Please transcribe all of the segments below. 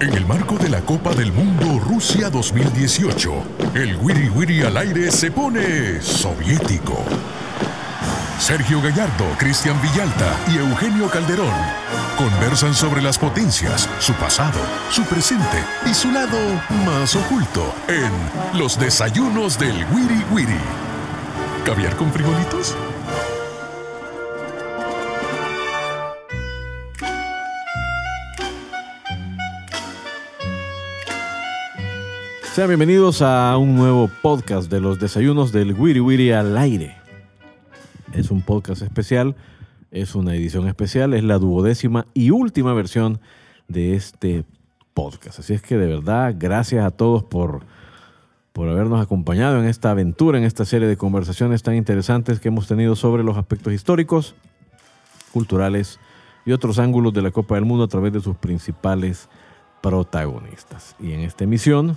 En el marco de la Copa del Mundo Rusia 2018, el Wiri Wiri al aire se pone soviético. Sergio Gallardo, Cristian Villalta y Eugenio Calderón conversan sobre las potencias, su pasado, su presente y su lado más oculto en Los Desayunos del Wiri Wiri. ¿Caviar con frijolitos? Sean bienvenidos a un nuevo podcast de los desayunos del Wiri Wiri al aire. Es un podcast especial, es una edición especial, es la duodécima y última versión de este podcast. Así es que de verdad, gracias a todos por, por habernos acompañado en esta aventura, en esta serie de conversaciones tan interesantes que hemos tenido sobre los aspectos históricos, culturales y otros ángulos de la Copa del Mundo a través de sus principales protagonistas. Y en esta emisión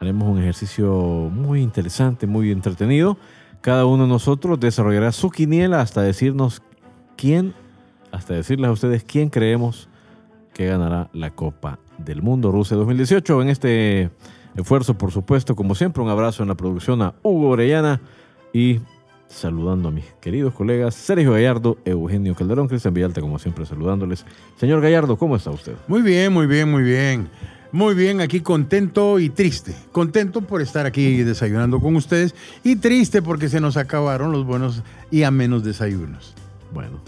haremos un ejercicio muy interesante, muy entretenido. Cada uno de nosotros desarrollará su quiniela hasta decirnos quién, hasta decirles a ustedes quién creemos que ganará la Copa del Mundo Rusia 2018. En este esfuerzo, por supuesto, como siempre, un abrazo en la producción a Hugo Orellana y saludando a mis queridos colegas Sergio Gallardo, Eugenio Calderón, Cristian Villalta, como siempre, saludándoles. Señor Gallardo, ¿cómo está usted? Muy bien, muy bien, muy bien. Muy bien, aquí contento y triste. Contento por estar aquí desayunando con ustedes y triste porque se nos acabaron los buenos y amenos desayunos. Bueno,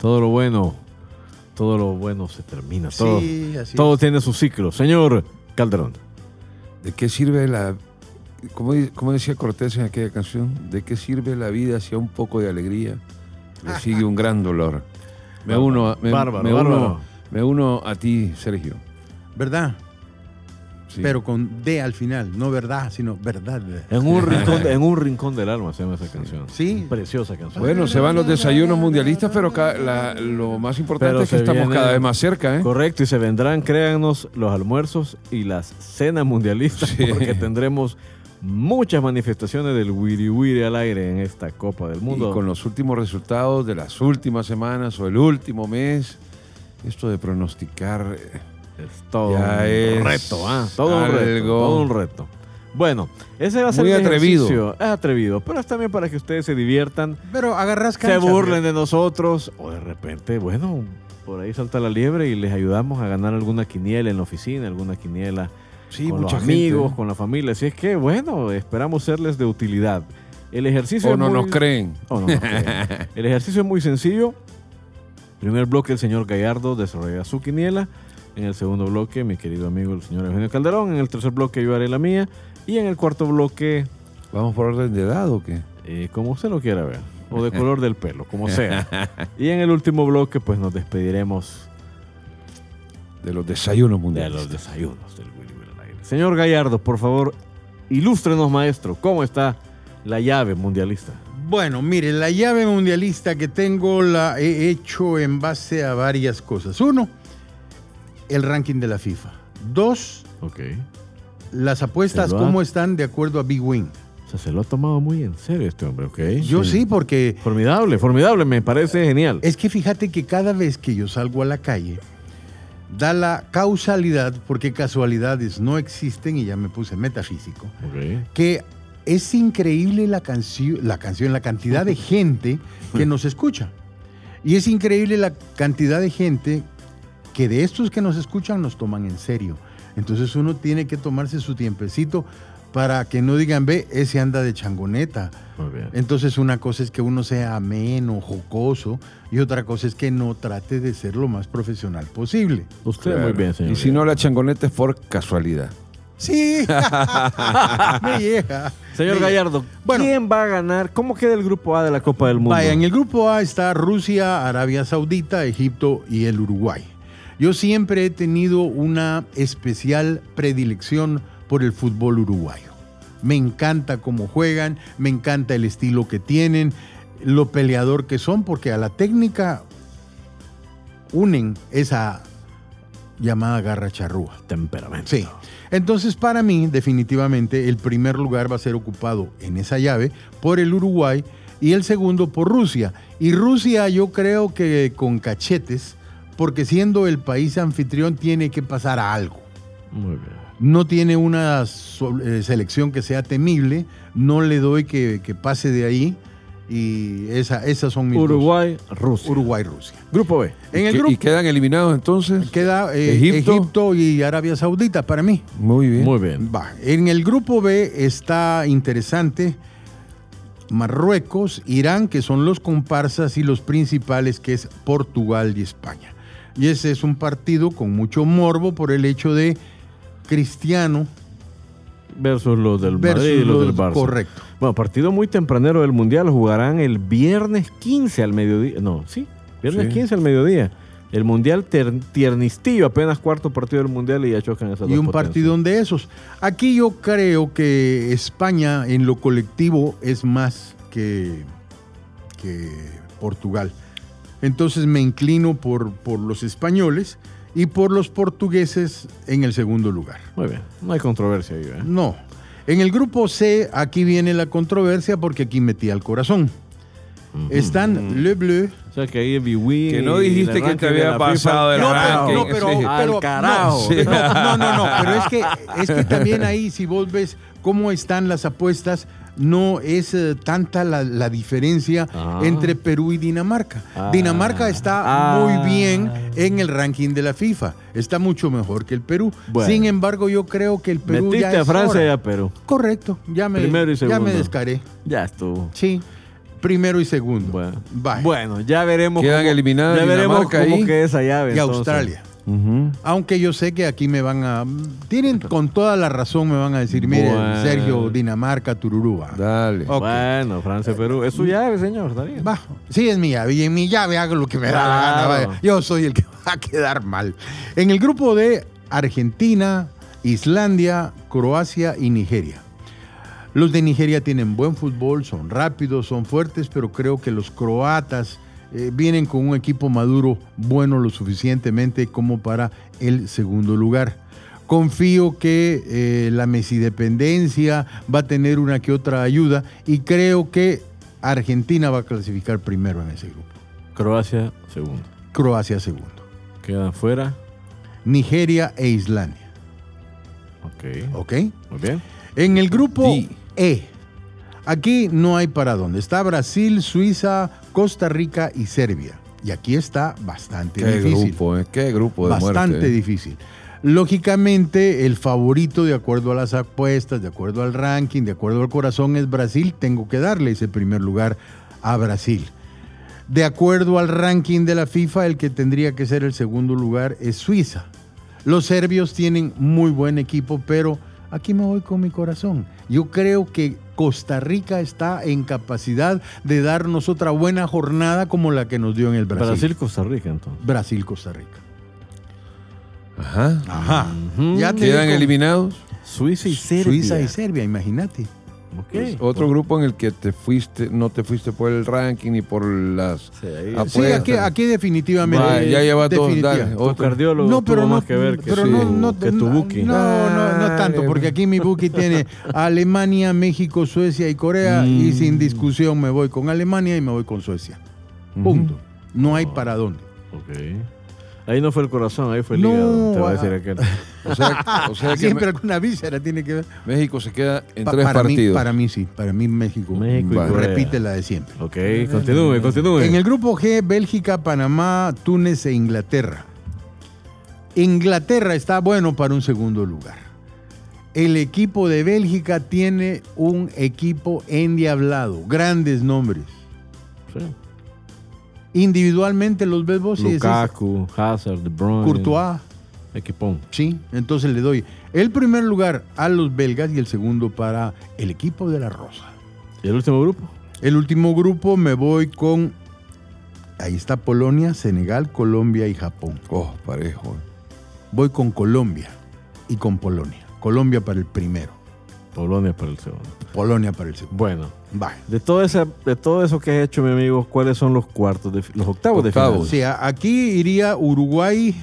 todo lo bueno, todo lo bueno se termina. Todo, Sí, así todo es. tiene su ciclo. Señor Calderón. ¿De qué sirve la... Como, como decía Cortés en aquella canción, ¿de qué sirve la vida si a un poco de alegría le sigue un gran dolor? Me uno, a- me, Bárbaro, me bárbaro. uno, me uno a ti, Sergio. ¿Verdad? Sí. Pero con D al final, no verdad, sino verdad. En un rincón, en un rincón del alma se llama esa canción. Sí. Preciosa canción. Bueno, se van los desayunos mundialistas, pero la- lo más importante Pero es que estamos viene- cada vez más cerca, ¿eh? Correcto, y se vendrán, créanos, los almuerzos y las cenas mundialistas, Sí. porque tendremos muchas manifestaciones del Wiri Wiri al aire en esta Copa del Mundo. Y con los últimos resultados de las últimas semanas o el último mes, esto de pronosticar... Es todo Ya un es reto, ¿ah? Todo un reto, todo un reto. Bueno, ese va a ser Muy el atrevido. ejercicio. Es atrevido, pero es también para que ustedes se diviertan, Pero agarras se cancha. burlen de nosotros, o de repente, bueno, por ahí salta la liebre y les ayudamos a ganar alguna quiniela en la oficina, alguna quiniela Sí, con los mucha gente, amigos, con la familia. Así es que, bueno, esperamos serles de utilidad. El ejercicio O es no muy- nos creen. o no nos creen. El ejercicio es muy sencillo. Primer bloque, el señor Gallardo desarrolla su quiniela. En el segundo bloque, mi querido amigo el señor Eugenio Calderón. En el tercer bloque, yo haré la mía. Y en el cuarto bloque, ¿Vamos por orden de edad o qué? eh, como usted lo quiera ver. O de color del pelo, como sea. Y en el último bloque, pues nos despediremos De los desayunos de mundiales. los desayunos del Willy Will aire. Señor Gallardo, por favor, ilústrenos, maestro. ¿Cómo está la llave mundialista? Bueno, mire, la llave mundialista que tengo la he hecho en base a varias cosas. Uno, el ranking de la FIFA. Dos, las apuestas, ha- cómo están de acuerdo a Big Win. O sea, se lo ha tomado muy en serio este hombre, ¿ok? Yo sí, porque Formidable, formidable, me parece genial. es que fíjate que cada vez que yo salgo a la calle, da la causalidad, porque casualidades no existen, y ya me puse metafísico, Ok. que es increíble la canción, la canción, la cantidad de gente que nos escucha. Y es increíble la cantidad de gente que de estos que nos escuchan nos toman en serio. Entonces uno tiene que tomarse su tiempecito para que no digan, ve, ese anda de changoneta. Muy bien. Entonces una cosa es que uno sea ameno, jocoso, y otra cosa es que no trate de ser lo más profesional posible. Usted Claro. muy bien, señor. Y si no, la changoneta es por casualidad. Sí, me llega. Señor. Gallardo, Bueno. ¿quién va a ganar? ¿Cómo queda el grupo A de la Copa del Mundo? Vaya, en el grupo A está Rusia, Arabia Saudita, Egipto y el Uruguay. Yo siempre he tenido una especial predilección por el fútbol uruguayo. Me encanta cómo juegan, me encanta el estilo que tienen, lo peleador que son, porque a la técnica unen esa llamada garra charrúa. Temperamento. Sí. Entonces, para mí, definitivamente, el primer lugar va a ser ocupado en esa llave por el Uruguay y el segundo por Rusia. Y Rusia, yo creo que con cachetes porque siendo el país anfitrión tiene que pasar a algo. Muy bien. No tiene una eh, selección que sea temible, no le doy que, que pase de ahí y esa, esas son mis dos. Uruguay, Rusia. Uruguay, Rusia. Grupo B. En el ¿Y, grupo y quedan eliminados entonces? queda eh, Egipto. Egipto y Arabia Saudita para mí. Muy bien. Muy bien. Va. En el grupo B está interesante Marruecos, Irán, que son los comparsas y los principales, que es Portugal y España. Y ese es un partido con mucho morbo por el hecho de Cristiano Versus los del versus Madrid y los, del Barça. Correcto. Bueno, partido muy tempranero del Mundial. Jugarán el viernes 15 al mediodía. No, sí. Viernes Sí. 15 al mediodía. El Mundial tiernistillo, apenas cuarto partido del Mundial y ya chocan esas Y dos un partidón de esos. Aquí yo creo que España en lo colectivo es más que, que Portugal. Entonces me inclino por, por los españoles y por los portugueses en el segundo lugar. Muy bien. No hay controversia ahí, ¿eh? No. En el grupo C, aquí viene la controversia porque aquí metí al corazón. Están Le Bleu. O sea que ahí es Biwi. Que no dijiste que te había pasado el No, ranking. pero, no, pero, Sí. pero- Al carajo. No, no, no, no, pero es que, es que también ahí, si vos ves cómo están las apuestas, no es eh, tanta la, la diferencia Ah. entre Perú y Dinamarca. Ah. Dinamarca está Ah. muy bien en el ranking de la FIFA. Está mucho mejor que el Perú. Bueno. Sin embargo, yo creo que el Perú Metiste ya a es Francia hora. y a Perú. Correcto, ya me, Primero y ya me segundo. descaré. Ya estuvo. Sí, primero y segundo. Bueno, ya veremos. Quedan cómo- eliminadas Ya veremos Dinamarca cómo ahí. que esa llave. y entonces. Australia. Aunque yo sé que aquí me van a. Tienen con toda la razón, me van a decir, mire, Bueno. Sergio, Dinamarca, Tururúa. Dale. Ok. Bueno, Francia, Perú. Es su llave, señor. Está bien. Va, sí, es mi llave. Y en mi llave hago lo que me da la gana. Vaya. Yo soy el que va a quedar mal. En el grupo de Argentina, Islandia, Croacia y Nigeria. Los de Nigeria tienen buen fútbol, son rápidos, son fuertes, pero creo que los croatas eh, vienen con un equipo maduro bueno lo suficientemente como para el segundo lugar. Confío que eh, la Messi-dependencia va a tener una que otra ayuda y creo que Argentina va a clasificar primero en ese grupo. Croacia, segundo. Croacia segundo. Quedan fuera. Nigeria e Islandia. Ok. ¿Ok? Muy bien. En el grupo. E, aquí no hay para dónde. Está Brasil, Suiza, Costa Rica y Serbia. Y aquí está bastante Qué difícil. grupo, eh. Qué grupo de bastante muerte. eh. difícil. Lógicamente, el favorito de acuerdo a las apuestas, de acuerdo al ranking, de acuerdo al corazón es Brasil. Tengo que darle ese primer lugar a Brasil. De acuerdo al ranking de la FIFA, el que tendría que ser el segundo lugar es Suiza. Los serbios tienen muy buen equipo, pero aquí me voy con mi corazón. Yo creo que Costa Rica está en capacidad de darnos otra buena jornada como la que nos dio en el Brasil. Brasil, Costa Rica, entonces. Brasil, Costa Rica. Ajá. Ajá. Ujú. Ya Quedan digo, eliminados. Suiza y Serbia. Suiza y Serbia, imagínate. Ok. Pues, otro grupo en el que te fuiste, no te fuiste por el ranking ni por las Sí, ahí- Ah, Sí, aquí, aquí definitivamente. Va, ya lleva definitiva. Tu otro. cardiólogo No, pero tuvo no, más que ver que, pero no, no, que tu no, buki. No, no, no tanto, porque aquí mi buki tiene Alemania, México, Suecia y Corea y Mm. sin discusión me voy con Alemania y me voy con Suecia. Punto. No hay Oh. para dónde. Ok. Ahí no fue el corazón, ahí fue el No, hígado. Te va a decir aquel. O sea, o sea que Siempre alguna víscera tiene que ver. México se queda en Pa- tres para partidos. Mí, para mí sí, para mí México, México y repite la de siempre. Ok, continúe, continúe. En el grupo G, Bélgica, Panamá, Túnez e Inglaterra. Inglaterra está bueno para un segundo lugar. El equipo de Bélgica tiene un equipo endiablado, grandes nombres. Sí. Individualmente los ves vos y decís, Lukaku, Hazard, De Bruyne. Courtois, Equipón. sí, entonces le doy el primer lugar a los belgas y el segundo para el equipo de la Rosa. ¿Y el último grupo? El último grupo me voy con, ahí está Polonia, Senegal, Colombia y Japón. Oh, parejo. Voy con Colombia y con Polonia. Colombia para el primero, Polonia para el segundo. Polonia para el segundo. Bueno, Va. de todo, esa, de todo eso que has hecho, mi amigo, ¿cuáles son los cuartos, de, los octavos, de final? O sea, aquí iría Uruguay.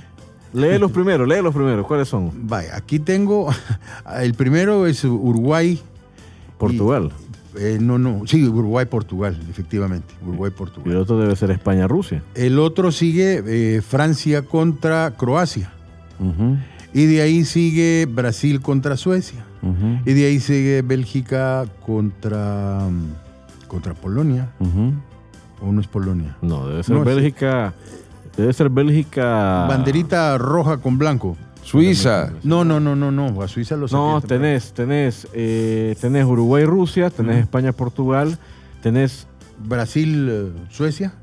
Lee los primeros, lee los primeros. ¿Cuáles son? Vaya, aquí tengo. El primero es Uruguay. Portugal. Eh, no, no. Sí, Uruguay-Portugal, efectivamente. Y el otro debe ser España-Rusia. El otro sigue eh, Francia contra Croacia. Y de ahí sigue Brasil contra Suecia. Y de ahí sigue Bélgica contra, contra Polonia. ujú. ¿O no es Polonia? No, debe ser No. Bélgica. Debe ser Bélgica. Banderita roja con blanco. Suiza. No, no, no, no, no. A Suiza lo No, tenés, tenés, eh, tenés Uruguay-Rusia, tenés España-Portugal, tenés. Brasil, eh, Suecia.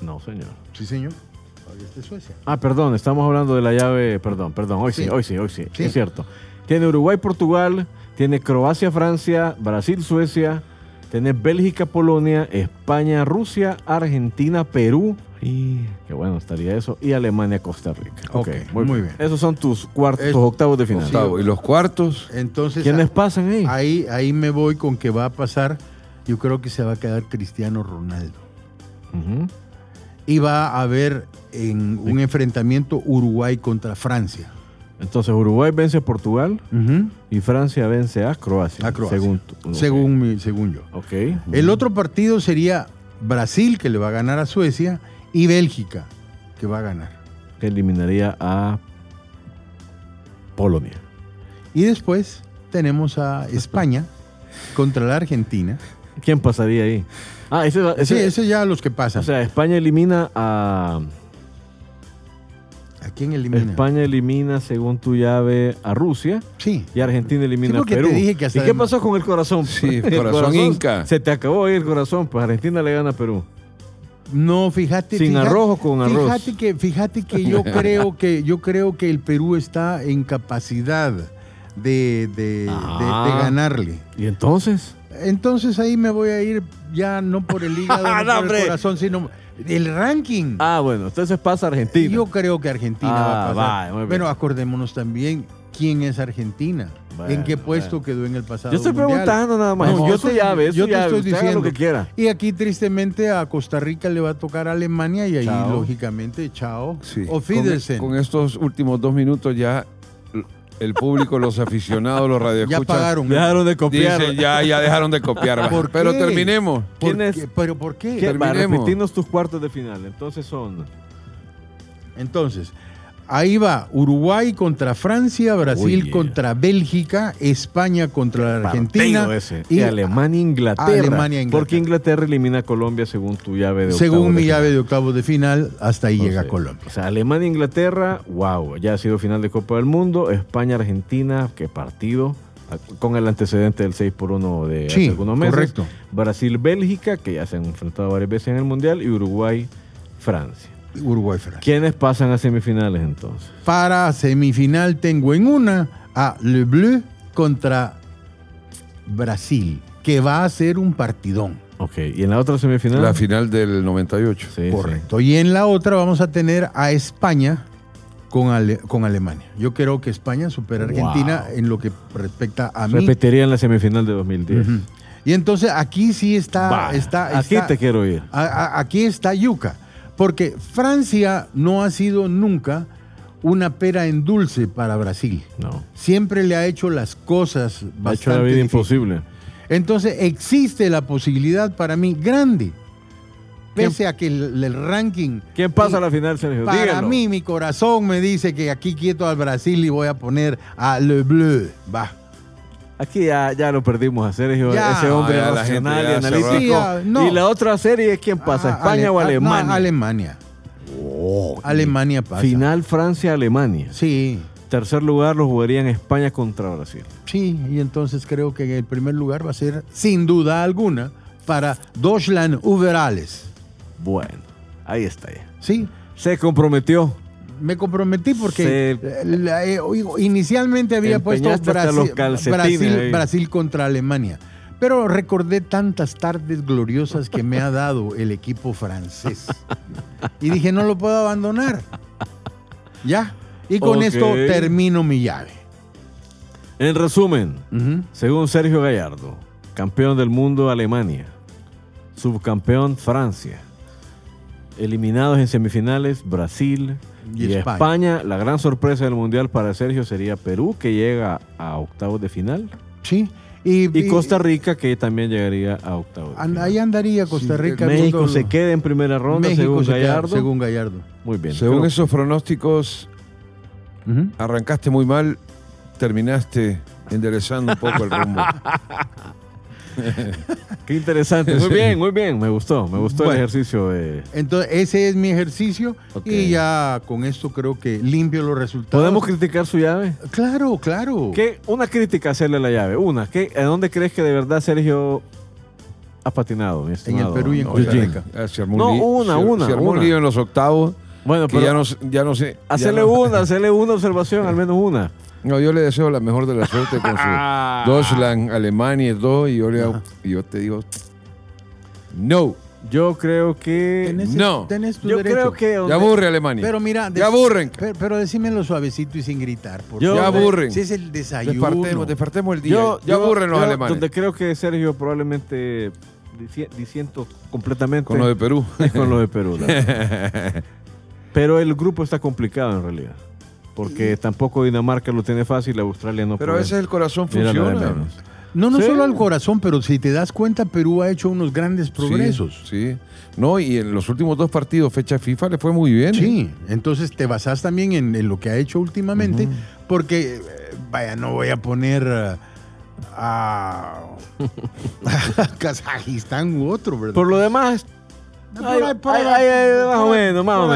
No, señor. Sí, señor. Suecia. Ah, perdón, estamos hablando de la llave. Perdón, perdón, hoy sí, Sí. hoy sí, hoy sí, Sí. Es cierto. Tiene Uruguay-Portugal, tiene Croacia-Francia, Brasil-Suecia, tenés Bélgica-Polonia, España-Rusia, Argentina-Perú. Y qué bueno estaría eso. Y Alemania-Costa Rica. Ok, muy bien. Esos son tus cuartos, tus octavos de final. Octavo. Y los cuartos, Entonces, ¿Quiénes a- pasan ahí? ahí, ahí me voy con que va a pasar. Yo creo que se va a quedar Cristiano Ronaldo. Y va a haber en un enfrentamiento Uruguay contra Francia. Entonces Uruguay vence a Portugal y Francia vence a Croacia. A Croacia. Según. Según, mi- según yo. Ok. El otro partido sería Brasil, que le va a ganar a Suecia, y Bélgica, que va a ganar. Que eliminaría a Polonia. Y después tenemos a España contra la Argentina. ¿Quién pasaría ahí? Ah, ese, ese- sí, ese ya los que pasan. O sea, España elimina a. ¿A quién elimina? España elimina, según tu llave, a Rusia. Sí. Y Argentina elimina Sí, a Perú. te dije que ¿Y qué pasó con el corazón? Sí, El corazón inca. Se te acabó ahí el corazón, pues Argentina le gana a Perú. No, fíjate. ¿Sin fíjate- arroz o con arroz? Fíjate que, fíjate que yo creo que yo creo que el Perú está en capacidad de, Ah. de ganarle. ¿Y entonces? Entonces ahí me voy a ir ya no por el hígado, no No, por el corazón, sino el ranking. Ah, bueno, entonces pasa Argentina. Yo creo que Argentina Ah, va a pasar. muy bien. Pero acordémonos también quién es Argentina. Bueno, ¿En qué puesto bueno. quedó en el pasado? Yo estoy mundial? preguntando nada más. No, yo yo te llave, yo te llave. estoy diciendo. lo que quiera. Y aquí tristemente a Costa Rica le va a tocar a Alemania y ahí Chao. lógicamente chao. sí. O con, Fidelsen. con estos últimos dos minutos ya el público, los aficionados, los ya radioescuchas, pagaron. Dejaron de copiar. dicen ya, ya dejaron de copiar. va. ¿Por Pero qué? terminemos. ¿Por ¿Quién es? qué? ¿Pero por qué? ¿Qué? Va, Terminemos. repetirnos tus cuartos de final. Entonces son. Entonces, ahí va Uruguay contra Francia, Brasil contra Bélgica, España contra la Argentina ese. y Alemania Inglaterra. Alemania, Inglaterra. Porque Inglaterra elimina a Colombia según tu llave de según mi de llave final. de octavos de final, hasta ahí llega Colombia. O sea, Alemania Inglaterra, wow, ya ha sido final de Copa del Mundo. España Argentina, qué partido. Con el antecedente del 6 por 1 de hace algunos meses. correcto. Brasil Bélgica, que ya se han enfrentado varias veces en el Mundial. Y Uruguay Francia. Uruguay, Francia. ¿Quiénes pasan a semifinales entonces? Para semifinal tengo en una a Le Bleu contra Brasil, que va a ser un partidón. Ok, y en la otra semifinal. La final del 98. Sí, sí. Correcto. Y en la otra vamos a tener a España con, Ale- con Alemania. Yo creo que España supera a Argentina Wow. en lo que respecta a mí. Repetiría en la semifinal de 2010. Ujú. Y entonces aquí sí está, está, aquí está- te quiero ir. a- a- aquí está Yuca, porque Francia no ha sido nunca una pera en dulce para Brasil. No. Siempre le ha hecho las cosas Ha hecho bastante la vida imposible. Entonces existe la posibilidad para mí grande, pese a que el, el ranking... ¿Quién pasa a la final, Sergio? Para mí, mi corazón me dice que aquí quieto al Brasil y voy a poner a Le Bleu. Va. Aquí ya, ya lo perdimos a Sergio, Ya. ese hombre Ah, racional y analítico. Sí, ya, no. Y la otra serie es quién pasa, Ah, España Ale- o ah, no, Alemania. Alemania. Oh, Alemania pasa. Final Francia-Alemania. Sí, Tercer lugar lo jugarían España contra Brasil. sí. Y entonces creo que en el primer lugar va a ser, sin duda alguna, para Deutschland Uberales. Bueno, ahí está ya. Sí, Se comprometió. Me comprometí porque Se- eh, la- eh, inicialmente había puesto Brasil, Brasil- contra Alemania. Pero recordé tantas tardes gloriosas que me ha dado el equipo francés. Y dije, no lo puedo abandonar. Ya. Y con esto termino mi llave. En resumen, según Sergio Gallardo, campeón del mundo Alemania, subcampeón Francia, eliminados en semifinales Brasil Y y, España. España. La gran sorpresa del mundial para Sergio sería Perú, que llega a octavos de final. Sí. Y, Y Costa Rica, que también llegaría a octavo. de final. ahí andaría Costa Sí, Rica. México mundo- se queda en primera ronda, México según se queda- Gallardo. según Gallardo. Muy bien. Según Creo- esos pronósticos, arrancaste muy mal, terminaste enderezando un poco el rumbo. Qué interesante. Muy bien, muy bien. Me gustó. Me gustó Bueno. el ejercicio de. Entonces, ese es mi ejercicio y ya con esto creo que limpio los resultados. ¿Podemos criticar su llave? Claro, claro. ¿Qué? Una crítica hacerle a la llave. Una. ¿Qué, ¿A dónde crees que de verdad Sergio ha patinado? mi En el Perú y en Costa? Rica. un No, una, una, Se armó un una. lío en los octavos. Bueno, Que pero ya no, sé- ya no sé. ya hacerle no- una, hacerle una observación, al menos una. No, yo le deseo la mejor de la suerte con su Deutschland, Alemania y todo. Y yo, le hago- y yo te digo, no, Yo creo que. Tenés, No. tenés tu Yo derecho. creo que. ya aburre Alemania. Pero mira, ya aburren. Pero, pero decímelo suavecito y sin gritar. Por Yo- favor. Ya aburren. Si es el desayuno. Despartemos, el día. Yo, ya yo- aburren los yo alemanes. Donde creo que Sergio probablemente dici- disiento completamente Con lo de Perú. es con lo de Perú. Pero el grupo está complicado en realidad. Porque tampoco Dinamarca lo tiene fácil, Australia no Pero a puede. veces el corazón funciona. No, no Sí. solo al corazón, pero si te das cuenta, Perú ha hecho unos grandes progresos. Sí, sí. No, y en los últimos dos partidos, fecha FIFA, le fue muy bien. Sí, entonces te basas también en, en lo que ha hecho últimamente, porque, eh, vaya, no voy a poner eh, a, a Kazajistán u otro, ¿verdad? Por lo demás, más o menos, más o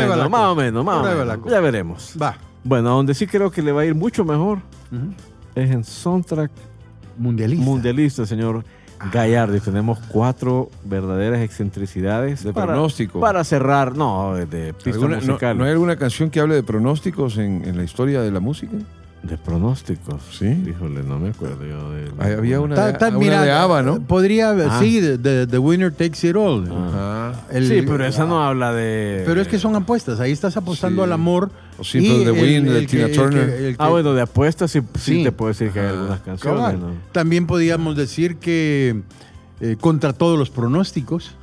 menos, más o menos. Ya veremos. Va. Bueno, a donde sí creo que le va a ir mucho mejor es en Soundtrack Mundialista. Mundialista, señor Gallardo. Y tenemos cuatro verdaderas excentricidades. De para- pronóstico. Para cerrar, no, de pistas ¿Alguna- no, musicales. ¿No hay alguna canción que hable de pronósticos en, en la historia de la música? De pronósticos. Sí. Híjole, no me acuerdo yo de. Hay- había una, Ta- de, ta- una mira, de ABBA, ¿no? Podría, Ah. sí, the, the- the winner takes it all. Ajá. El- sí, pero esa no habla de. Pero es que son apuestas, ahí estás apostando Sí. al amor. O Simple the Wind de Tina Turner. el Ah, que- bueno, de apuestas sí, sí Sí. te puedo decir que hay Ajá. algunas canciones. ¿no? También podríamos decir que eh, contra todos los pronósticos.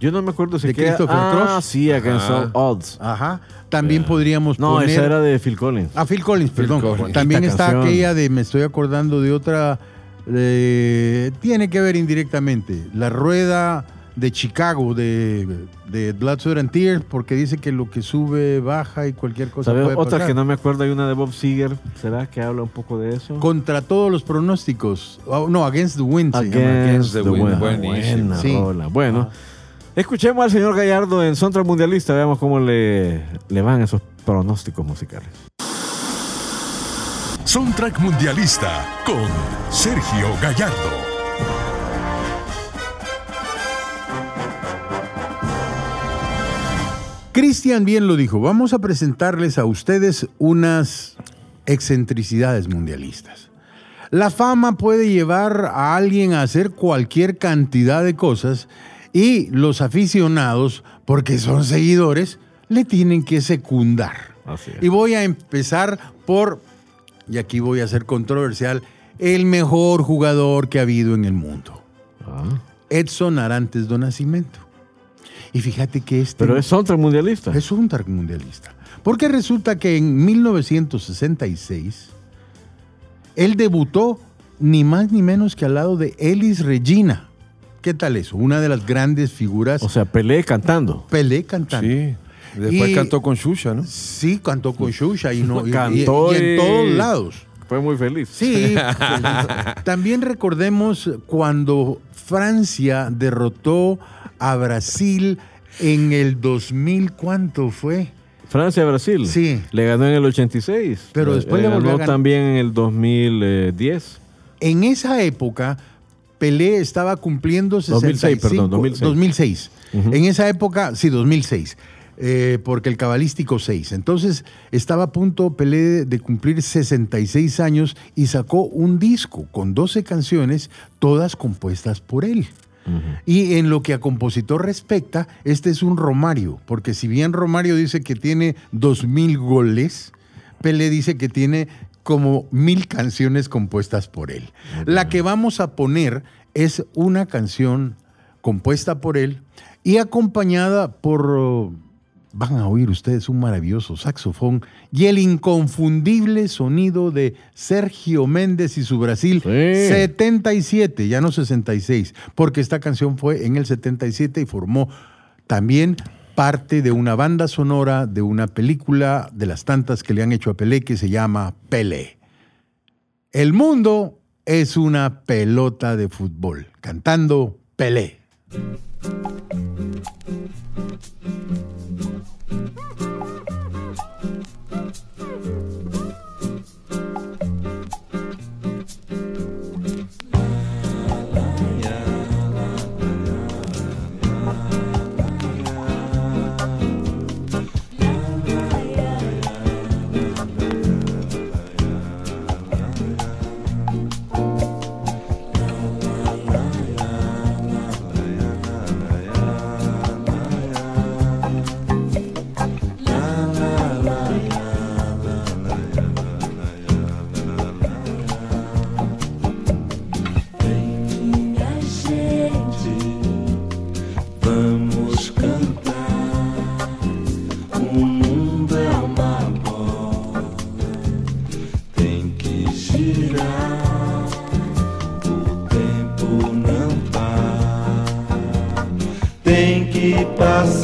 Yo no me acuerdo si ¿De queda- Christopher Ah, Cross? sí, Against Ajá. All Odds. Ajá. También podríamos No, poner. esa era de Phil Collins. Ah, Phil Collins, perdón. Collins. También Bonita está canción. aquella de, me estoy acordando de otra, eh, tiene que ver indirectamente, la rueda de Chicago de, de Blood, Sweat and Tears, porque dice que lo que sube baja y cualquier cosa ¿Sabes? puede Otra pasar. que no me acuerdo, hay una de Bob Seger. ¿Será que habla un poco de eso? Contra todos los pronósticos. Oh, no, Against the Wind se llama. Against the Wind. Buenísimo. Buena Sí. rola. Bueno, escuchemos al señor Gallardo en Soundtrack Mundialista. Veamos cómo le, le van esos pronósticos musicales. Soundtrack Mundialista con Sergio Gallardo. Cristian bien lo dijo, vamos a presentarles a ustedes unas excentricidades mundialistas. La fama puede llevar a alguien a hacer cualquier cantidad de cosas y los aficionados, porque son seguidores, le tienen que secundar. Así es. Y voy a empezar por, y aquí voy a ser controversial, el mejor jugador que ha habido en el mundo, Ah, Edson Arantes do Nascimento. Y fíjate que este pero es Soundtrack Mundialista. es un mundialista. Porque resulta que en 1966 él debutó ni más ni menos que al lado de Elis Regina. ¿Qué tal eso? Una de las grandes figuras. O sea, Pelé cantando. Pelé cantando. Sí. Después Y- cantó con Shusha, ¿no? Sí, cantó con Shusha y, no, y- y- Cantó y en todos lados. Fue muy feliz. Sí. También recordemos cuando Francia derrotó a Brasil en el 2000, ¿cuánto fue? Francia-Brasil. Sí. Le ganó en el 86. Pero después le volvió a ganó ganar. también en el 2010. En esa época, Pelé estaba cumpliendo 2006, 65, perdón, 2006. 2006. Ujú. En esa época, sí, 2006. eh, porque el cabalístico 6. Entonces estaba a punto Pelé de cumplir 66 años y sacó un disco con 12 canciones, todas compuestas por él. Y en lo que a compositor respecta, este es un Romario, porque si bien Romario dice que tiene 2.000 goles, Pelé dice que tiene como mil canciones compuestas por él. La que vamos a poner es una canción compuesta por él y acompañada por uh, van a oír ustedes un maravilloso saxofón y el inconfundible sonido de Sergio Méndez y su Brasil Sí. 77, ya no 66, porque esta canción fue en el 77 y formó también parte de una banda sonora de una película de las tantas que le han hecho a Pelé que se llama Pelé. El mundo es una pelota de fútbol, cantando Pelé.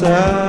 passar.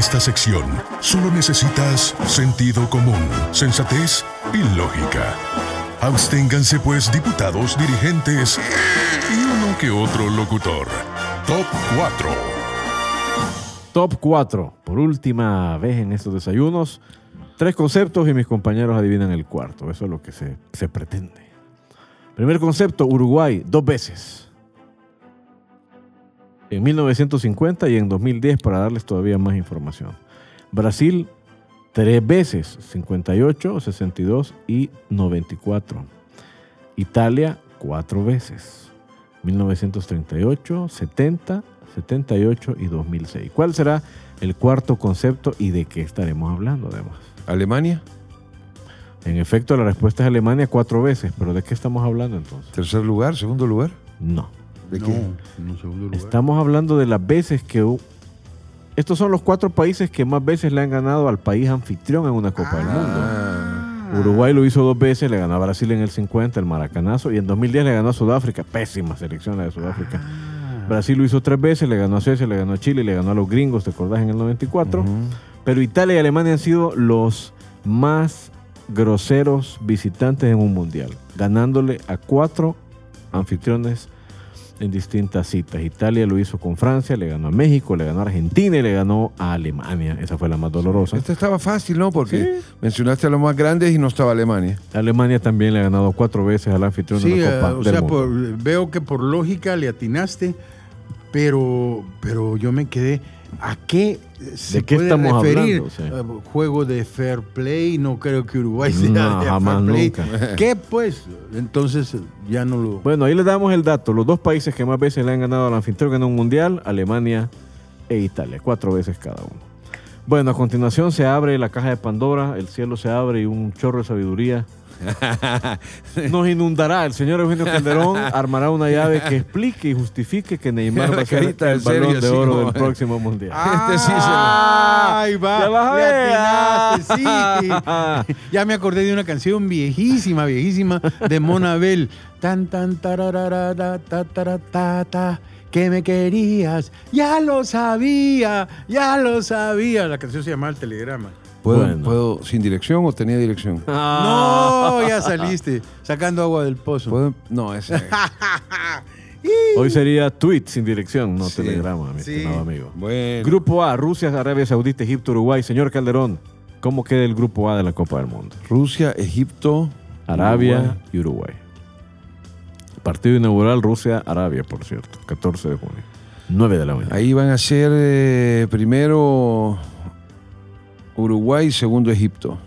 Esta sección, solo necesitas sentido común, sensatez y lógica. Absténganse pues diputados, dirigentes y uno que otro locutor. Top 4. Top 4. Por última vez en estos desayunos. Tres conceptos y mis compañeros adivinan el cuarto. Eso es lo que se, se pretende. Primer concepto, Uruguay, dos veces. En 1950 y en 2010 para darles todavía más información. Brasil, tres veces, 58, 62 y 94. Italia, cuatro veces, 1938, 70, 78 y 2006. ¿Cuál será el cuarto concepto y de qué estaremos hablando además? Alemania, En efecto, la respuesta es Alemania cuatro veces, pero ¿de qué estamos hablando entonces? tercer lugar, segundo lugar. No. ¿De no, qué? en un segundo lugar. Estamos hablando de las veces que... Estos son los cuatro países que más veces le han ganado al país anfitrión en una Copa del Mundo. Ah, Uruguay lo hizo dos veces, le ganó a Brasil en el 50, el Maracanazo, y en 2010 le ganó a Sudáfrica. Pésima selección la de Sudáfrica. Brasil lo hizo tres veces, le ganó a Suecia, le ganó a Chile, le ganó a los gringos, ¿te acordás? En el 94. Pero Italia y Alemania han sido los más groseros visitantes en un mundial, ganándole a cuatro anfitriones en distintas citas. Italia lo hizo con Francia, le ganó a México, le ganó a Argentina y le ganó a Alemania. Esa fue la más dolorosa. Esta estaba fácil, ¿no? Porque mencionaste a los más grandes y no estaba Alemania. Alemania también le ha ganado cuatro veces al anfitrión Sí, de la eh, Copa o del sea, Mundo. por- veo que por lógica le atinaste, pero, pero yo me quedé. ¿A qué se ¿De qué puede estamos referir? hablando? Sí. Eh, Juego de fair play, no creo que Uruguay sea No, de jamás, fair play. nunca. ¿Qué pues? Entonces ya no lo. Bueno, ahí les damos el dato. Los dos países que más veces le han ganado al anfitrión en un mundial, Alemania e Italia. Cuatro veces cada uno. Bueno, a continuación se abre la caja de Pandora, el cielo se abre y un chorro de sabiduría nos inundará. El señor Eugenio Calderón armará una llave que explique y justifique que Neymar va a ser el balón de oro del próximo mundial. Este sí se lo- Ay, va. Ya vas a ver. sí. ya me acordé de una canción viejísima, viejísima de Monabel. Tan tan tararara, ta, ta, ta, que me querías. Ya lo sabía, ya lo sabía. La canción se llama El Telegrama. ¿Puedo, Bueno. puedo sin dirección o tenía dirección? No, ya saliste, sacando agua del pozo. ¿Puedo? No, ese. Hoy sería tweet sin dirección, no Sí, telegrama, mi sí. estimado amigo. Bueno. Grupo A, Rusia, Arabia Saudita, Egipto, Uruguay. Señor Calderón, ¿cómo queda el grupo A de la Copa del Mundo? Rusia, Egipto, Arabia Uruguay. y Uruguay. Partido inaugural Rusia-Arabia, por cierto, 14 de junio. 9 de la mañana. Ahí van a ser eh, primero Uruguay, segundo Egipto.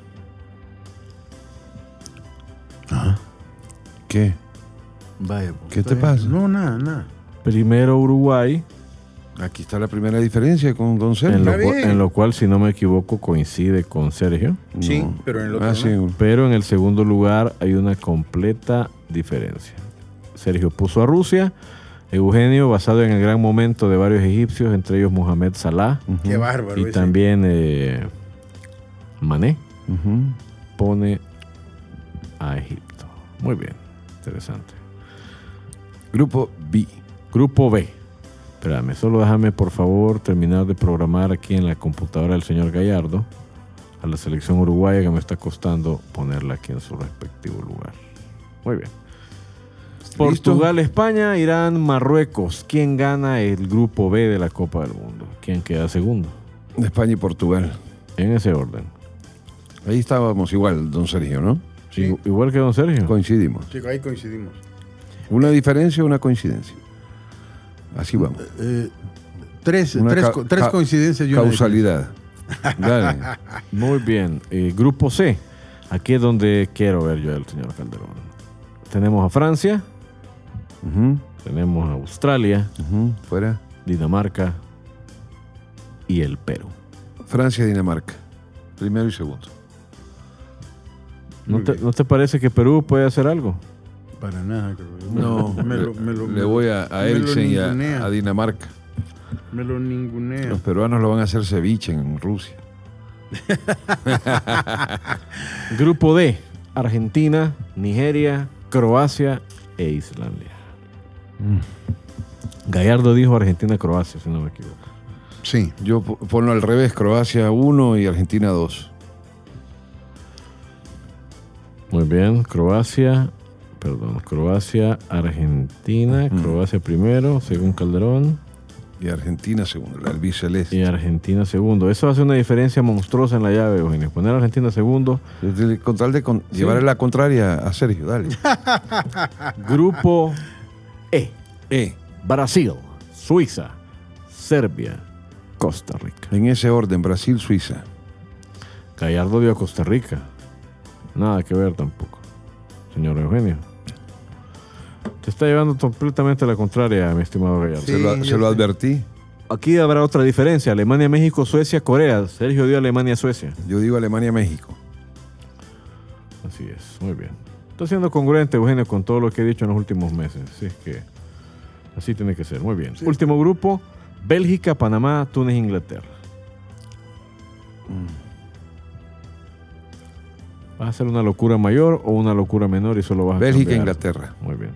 ¿Qué? Vaya, pues, ¿Qué te pasa? No, nada, nada. Primero Uruguay, Aquí está la primera diferencia con Don en Sergio. lo, Está cual, bien. en lo cual, si no me equivoco, coincide con Sergio. Sí, No. pero en el otro Ah, no. sí. Pero en el segundo lugar hay una completa diferencia. Sergio puso a Rusia. Eugenio, basado en el gran momento de varios egipcios, entre ellos Mohamed Salah Qué bárbaro. y ese. también eh, Mané, pone a Egipto. Muy bien, interesante. Grupo B. Grupo B. Espérame, solo déjame por favor terminar de programar aquí en la computadora del señor Gallardo a la selección uruguaya que me está costando ponerla aquí en su respectivo lugar. Muy bien. Portugal, España, Irán, Marruecos. ¿Quién gana el grupo B de la Copa del Mundo? ¿Quién queda segundo? España y Portugal. En ese orden. Ahí estábamos igual, Don Sergio, ¿no? Sí. Igu- Igual que don Sergio. Coincidimos. Sí, ahí coincidimos. Una diferencia, una coincidencia. Así vamos. Eh, tres Una tres, ca- tres ca- coincidencias y una Causalidad. Dale. Muy bien. Eh, grupo C. Aquí es donde quiero ver yo al señor Calderón. Tenemos a Francia, tenemos a Australia. Fuera. Dinamarca y el Perú. Francia, Dinamarca. Primero y segundo. ¿No te, bien. no te parece que Perú puede hacer algo? Para nada, creo yo. No, me lo, me lo- le voy a, a y a, Dinamarca. Me lo ningunea. Los peruanos lo van a hacer ceviche en Rusia. Grupo D. Argentina, Nigeria, Croacia e Islandia. Gallardo dijo Argentina-Croacia, si no me equivoco. Sí. Yo po- ponlo al revés, Croacia 1 y Argentina 2. Muy bien, Croacia, perdón, Croacia, Argentina. Croacia primero, según Calderón, Y Argentina segundo, el albiceleste. y Argentina segundo. Eso hace una diferencia monstruosa en la llave, Eugenio. Poner a Argentina segundo. Con tal de con- llevarle la contraria a Sergio, dale. Grupo E. Eh, Brasil, Suiza, Serbia, Costa Rica. en ese orden, Brasil, Suiza. Gallardo dio a Costa Rica. Nada que ver tampoco. Señor Eugenio. Te está llevando completamente a la contraria, mi estimado Gallardo. Se lo, se advertí. Aquí habrá otra diferencia. Alemania, México, Suecia, Corea. Sergio dio Alemania, Suecia. Yo digo Alemania-México. Así es, muy bien. Está siendo congruente, Eugenio, con todo lo que he dicho en los últimos meses. Así es que así tiene que ser. Muy bien. Último grupo, Bélgica, Panamá, Túnez, Inglaterra. ¿Vas a hacer una locura mayor o una locura menor y solo vas a Bélgica, cambiar? Inglaterra. Muy bien.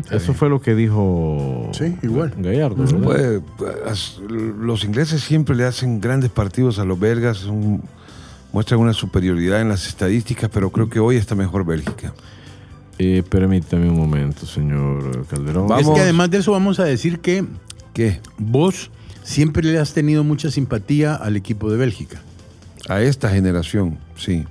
está Eso fue lo que dijo Sí, igual. Gallardo, as- los ingleses siempre le hacen grandes partidos a los belgas, muestran una superioridad en las estadísticas, pero creo que hoy está mejor Bélgica. Eh, permítame un momento, señor Calderón. Vamos. Es que además de eso vamos a decir que ¿Qué? vos siempre le has tenido mucha simpatía al equipo de Bélgica. A esta generación, sí.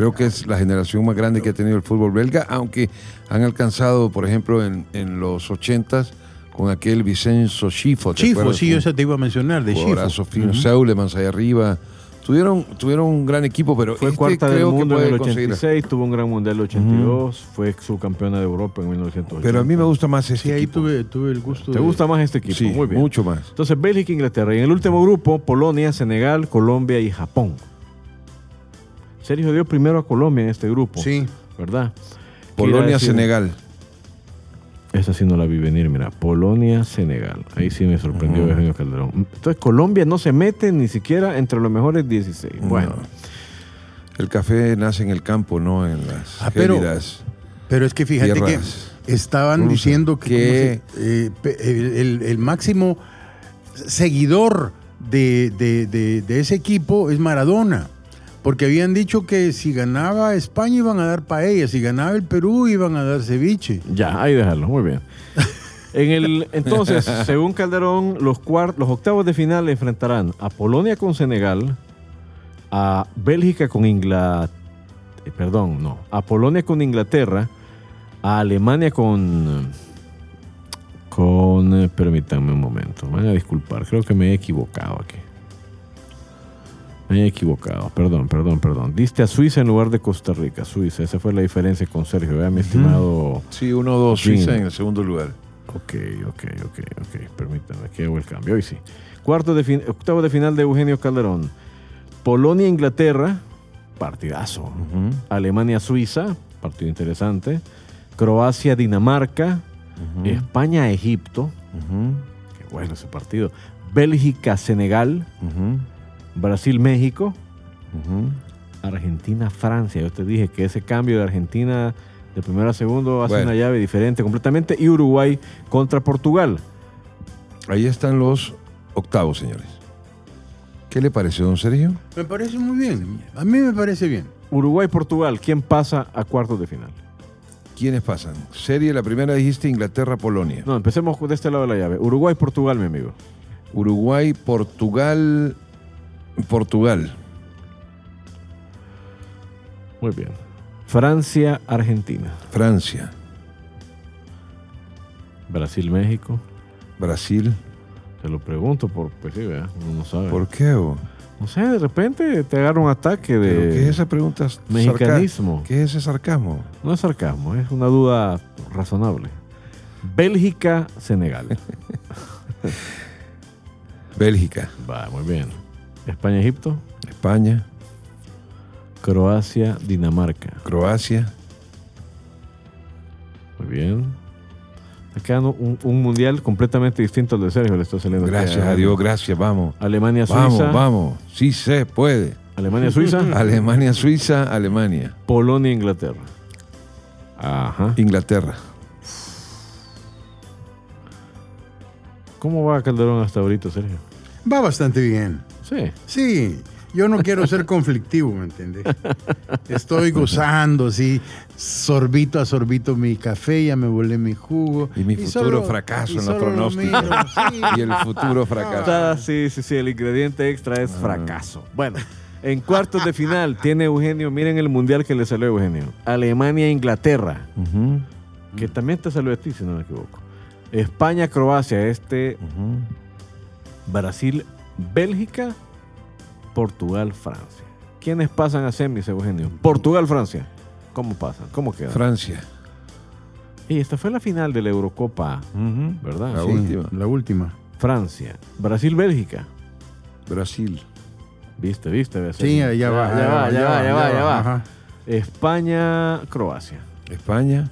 Creo que es la generación más grande que ha tenido el fútbol belga, aunque han alcanzado, por ejemplo, en, en los 80s con aquel Vicenzo Schifo. ¿te Chifo, acuerdas? sí, yo esa te iba a mencionar, de Chifo. Jugadorazo fino, Seulemans ahí arriba. Tuvieron, tuvieron un gran equipo, pero Fue este cuarta del creo que mundo en puede el conseguir. 86, tuvo un gran mundial en el 82, fue subcampeona de Europa en 1980. Pero a mí me gusta más este Sí, ahí equipo. tuve, tuve el gusto ¿Te de- gusta más este equipo? Sí, Muy bien. mucho más. Entonces, Bélgica, Inglaterra. Y en el último grupo, Polonia, Senegal, Colombia y Japón. Sergio dio primero a Colombia en este grupo. Sí. ¿Verdad? ¿Qué iba a Polonia, decir? Senegal. Esa sí no la vi venir, mira. Polonia, Senegal. Ahí sí me sorprendió Eugenio Calderón. Entonces, Colombia no se mete ni siquiera entre los mejores 16. Bueno, El café nace en el campo, no en las Ah, pero- Pero es que fíjate tierras. que estaban diciendo que, Que- ¿cómo se- eh, el, el- el máximo seguidor de, de- de- de ese equipo es Maradona. Porque habían dicho que si ganaba España iban a dar paella, si ganaba el Perú iban a dar ceviche. ya, ahí dejarlo. Muy bien. En el, entonces, según Calderón, los, cuart- los octavos de final enfrentarán a Polonia con Senegal, a Bélgica con Inglaterra, perdón, no, a Polonia con Inglaterra, a Alemania con, con, eh, permítanme un momento, me van a disculpar, creo que me he equivocado aquí. Me he equivocado, perdón, perdón, perdón. Diste a Suiza en lugar de Costa Rica, Suiza, esa fue la diferencia con Sergio, ¿verdad, mi estimado? Sí, 1-2 Sí. Suiza en el segundo lugar. Ok, ok, ok, ok. Permítame, aquí hago el cambio. Hoy sí. Cuarto de fin- octavo de final de Eugenio Calderón. Polonia, Inglaterra, partidazo. Alemania, Suiza, partido interesante. Croacia, Dinamarca. España, Egipto. Qué bueno ese partido. Bélgica, Senegal. Brasil, México. Argentina, Francia. Yo te dije que ese cambio de Argentina de primero a segundo hace Bueno. una llave diferente completamente. Y Uruguay contra Portugal. Ahí están los octavos, señores. ¿Qué le pareció, don Sergio? Me parece muy bien. A mí me parece bien. Uruguay-Portugal, ¿quién pasa a cuartos de final? ¿Quiénes pasan? Serie, la primera dijiste Inglaterra-Polonia. No, empecemos de este lado de la llave. Uruguay-Portugal, mi amigo. Uruguay, Portugal. Muy bien. Francia-Argentina. Francia, Brasil-México. Brasil. Te lo pregunto por, pues sí, ¿verdad? uno no sabe. ¿Por qué? o? No sé, de repente te agarra un ataque de... ¿Pero ¿Qué es esa pregunta? mexicanismo. ¿Qué es ese sarcasmo? No es sarcasmo, es una duda razonable. Bélgica-Senegal. Bélgica, Va, muy bien. España-Egipto. España, Croacia-Dinamarca. Croacia. Muy bien. Está quedando un, un mundial completamente distinto al de Sergio. Le está saliendo Gracias a Dios, gracias, vamos. Alemania, Suiza. Vamos, vamos. Sí se puede. Alemania, Suiza. Alemania, Suiza, Alemania. Polonia, Inglaterra. Ajá. Inglaterra. ¿Cómo va Calderón hasta ahorita, Sergio? Va bastante bien. Sí. Sí, yo no quiero ser conflictivo, ¿me entiendes? Estoy gozando, así, sorbito a sorbito mi café, ya me volé mi jugo. Y mi futuro fracaso en los lo pronósticos. miro, sí. Y el futuro fracaso. Ah, sí, sí, sí. El ingrediente extra es fracaso. Bueno, en cuartos de final tiene Eugenio. Miren el mundial que le salió a Eugenio. Alemania, Inglaterra. Que también te salió a ti, si no me equivoco. España, Croacia. Este. Brasil, Bélgica, Portugal, Francia. ¿Quiénes pasan a semis, Eugenio? Portugal, Francia. ¿Cómo pasan? ¿Cómo queda? Francia. y esta fue la final de la Eurocopa, ¿verdad? La Sí. última. La última. Francia. Brasil, Bélgica. Brasil. Viste, viste. ves Sí, ahí. ya, va, ya va, ya va, ya va, ya va. Ajá. España, Croacia. España,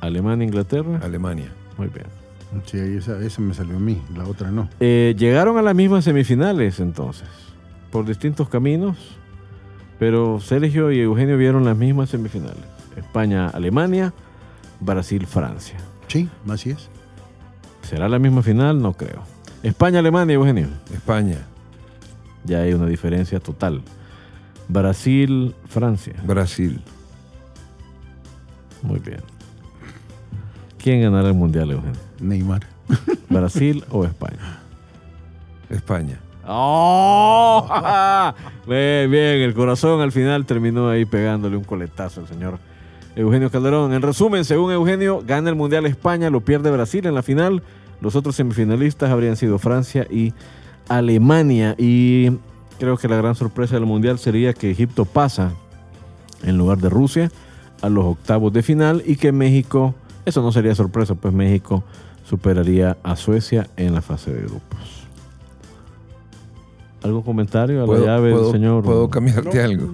Alemania, Inglaterra. Alemania. Muy bien. Sí, esa, esa me salió a mí, la otra no. Eh, llegaron a las mismas semifinales entonces, por distintos caminos, pero Sergio y Eugenio vieron las mismas semifinales. España, Alemania, Brasil, Francia. Sí, así es. ¿Será la misma final? No creo. España, Alemania, Eugenio. España, Ya hay una diferencia total. Brasil, Francia. Brasil. Muy bien. ¿Quién ganará el mundial, Eugenio? Neymar. ¿Brasil o España? España. ¡Oh! bien, bien, el corazón al final terminó ahí pegándole un coletazo al señor Eugenio Calderón. En resumen, según Eugenio, gana el Mundial España, lo pierde Brasil en la final. Los otros semifinalistas habrían sido Francia y Alemania. Y creo que la gran sorpresa del Mundial sería que Egipto pasa en lugar de Rusia a los octavos de final y que México, eso no sería sorpresa, pues México superaría a Suecia en la fase de grupos. ¿Algún comentario a la ¿Puedo, llave del señor? puedo cambiarte algo?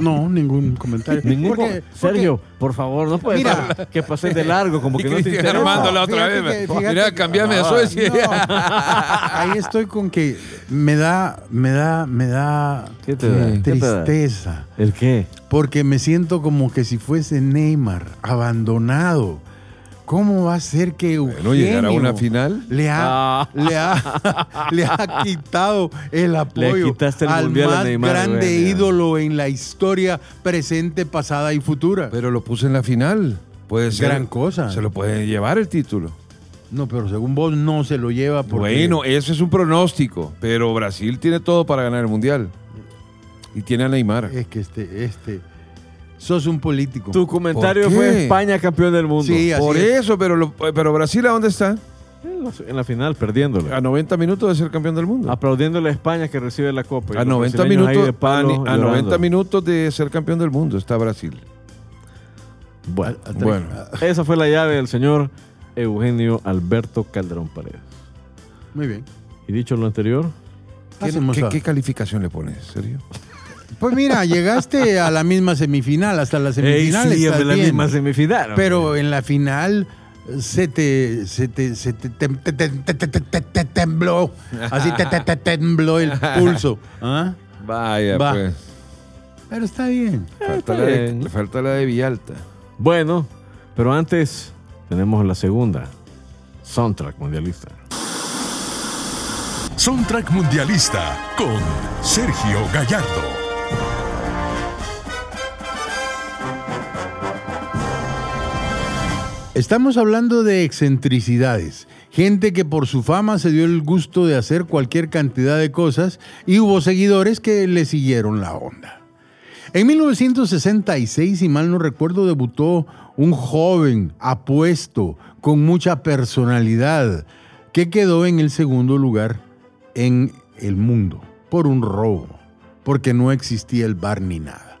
No, ningún comentario. Ningún Porque- co- Sergio, por favor, no puedes Mira. que pases de largo, como que no te interesa. Armando la otra Fíjate vez. que- Mira, que- cambiame a Suecia. No. Ahí estoy con que me da, me da, me da ¿Qué te da? ¿Qué te da? tristeza. ¿El qué? Porque me siento como que si fuese Neymar, abandonado. ¿Cómo va a ser que Eugenio Bueno, llegar a una final. le ha, Ah. le ha, le ha quitado el apoyo quitaste el al mundial a más Neymar, grande Eugenio. ídolo en la historia presente, pasada y futura? Pero lo puse en la final. Puede ser. Gran cosa. Se lo puede llevar el título. No, pero según vos no se lo lleva porque... Bueno, eso es un pronóstico. Pero Brasil tiene todo para ganar el mundial. Y tiene a Neymar. Es que este, este... Sos un político. Tu comentario ¿Por qué? fue España campeón del mundo. Sí, así Por es. eso, pero, lo- pero Brasil, ¿a dónde está? En la, en la final, perdiéndole. A 90 minutos de ser campeón del mundo. Aplaudiéndole a España que recibe la copa. y A los 90 brasileños ahí minutos, de palo a, ni- a llorando. 90 minutos de ser campeón del mundo está Brasil. Bueno, A- a- Bueno. esa fue la llave del señor Eugenio Alberto Calderón Paredes. Muy bien. Y dicho lo anterior, ¿Qué, Pasemos qué- a- qué calificación le pones? ¿Serio? Pues mira, llegaste a la misma semifinal, hasta la semifinal Ey, sí, estás la bien. misma semifinal. hombre. Pero en la final se te, se te, se te, tem- te- te- te- te- te- te- te tembló. Así te, te- te tembló el pulso. ¿Ah? Vaya, Va. pues. Pero está bien. Falta está la, de, bien. le falta la de Villalta. Bueno, pero antes tenemos la segunda. Soundtrack mundialista. Soundtrack Mundialista con Sergio Gallardo. Estamos hablando de excentricidades. Gente que por su fama se dio el gusto de hacer cualquier cantidad de cosas y hubo seguidores que le siguieron la onda. En 1966, si mal no recuerdo, debutó un joven apuesto con mucha personalidad que quedó en el segundo lugar en el mundo por un robo, porque no existía el bar ni nada.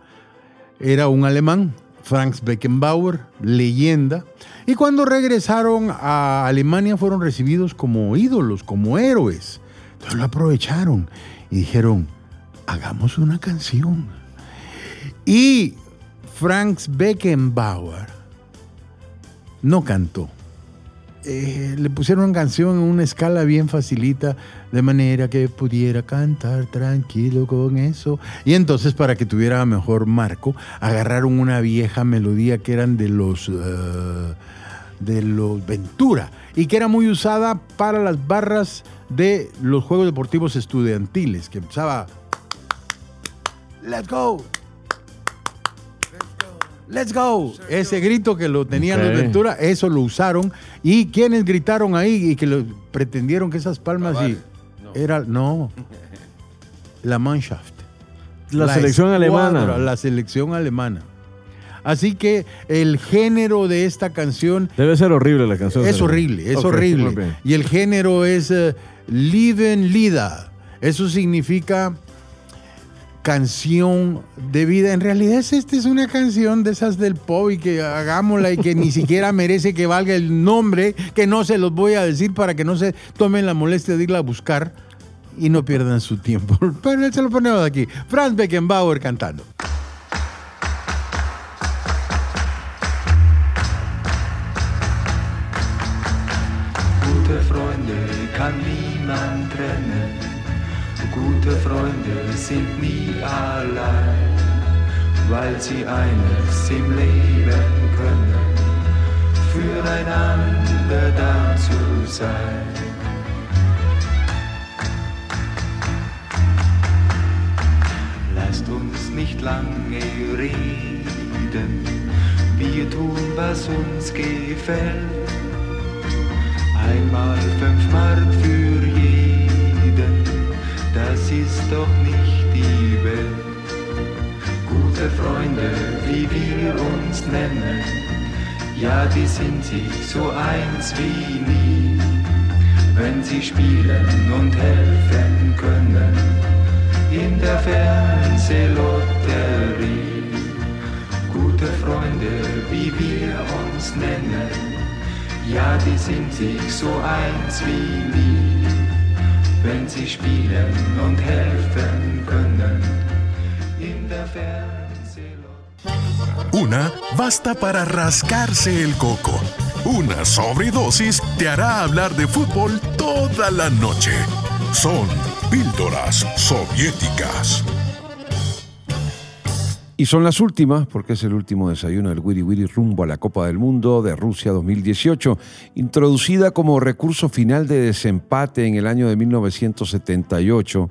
Era un alemán, Franz Beckenbauer, leyenda, y cuando regresaron a Alemania fueron recibidos como ídolos, como héroes. Entonces lo aprovecharon y dijeron, hagamos una canción. Y Franz Beckenbauer no cantó. Eh, le pusieron una canción en una escala bien facilita, de manera que pudiera cantar tranquilo con eso. Y entonces, para que tuviera mejor marco, agarraron una vieja melodía que eran de los, eh, de los Ventura y que era muy usada para las barras de los Juegos Deportivos Estudiantiles, que empezaba, Let's go. Let's go. Ese grito que lo tenían Ok. los Ventura, eso lo usaron. ¿Y quienes gritaron ahí y que lo- pretendieron que esas palmas y era no la Mannschaft, La, selección escuadra, alemana. la selección alemana. Así que el género de esta canción Debe ser horrible la canción. es horrible, es horrible. Y el género es eh, Lieben Lieder. Eso significa canción de vida. En realidad es- esta es una canción de esas del pop y que hagámosla y que ni siquiera merece que valga el nombre, que no se los voy a decir para que no se tomen la molestia de irla a buscar y no pierdan su tiempo. Pero se lo ponemos aquí. Franz Beckenbauer cantando. Gute Freunde sind nie allein, weil sie eines im Leben können, füreinander da zu sein. Lasst uns nicht lange reden, wir tun, was uns gefällt. Einmal fünf Mark für jeden, das ist doch nicht die Welt. Gute Freunde, wie wir uns nennen, ja, die sind sich so eins wie nie, wenn sie spielen und helfen können in der Fernsehlotterie. Gute Freunde, wie wir uns nennen, ja, die sind sich so eins wie nie, Una basta para rascarse el coco. Una sobredosis te hará hablar de fútbol toda la noche. Son píldoras soviéticas. Y son las últimas, porque es el último desayuno del Wiri Wiri rumbo a la Copa del Mundo de Rusia 2018, introducida como recurso final de desempate en el año de 1978.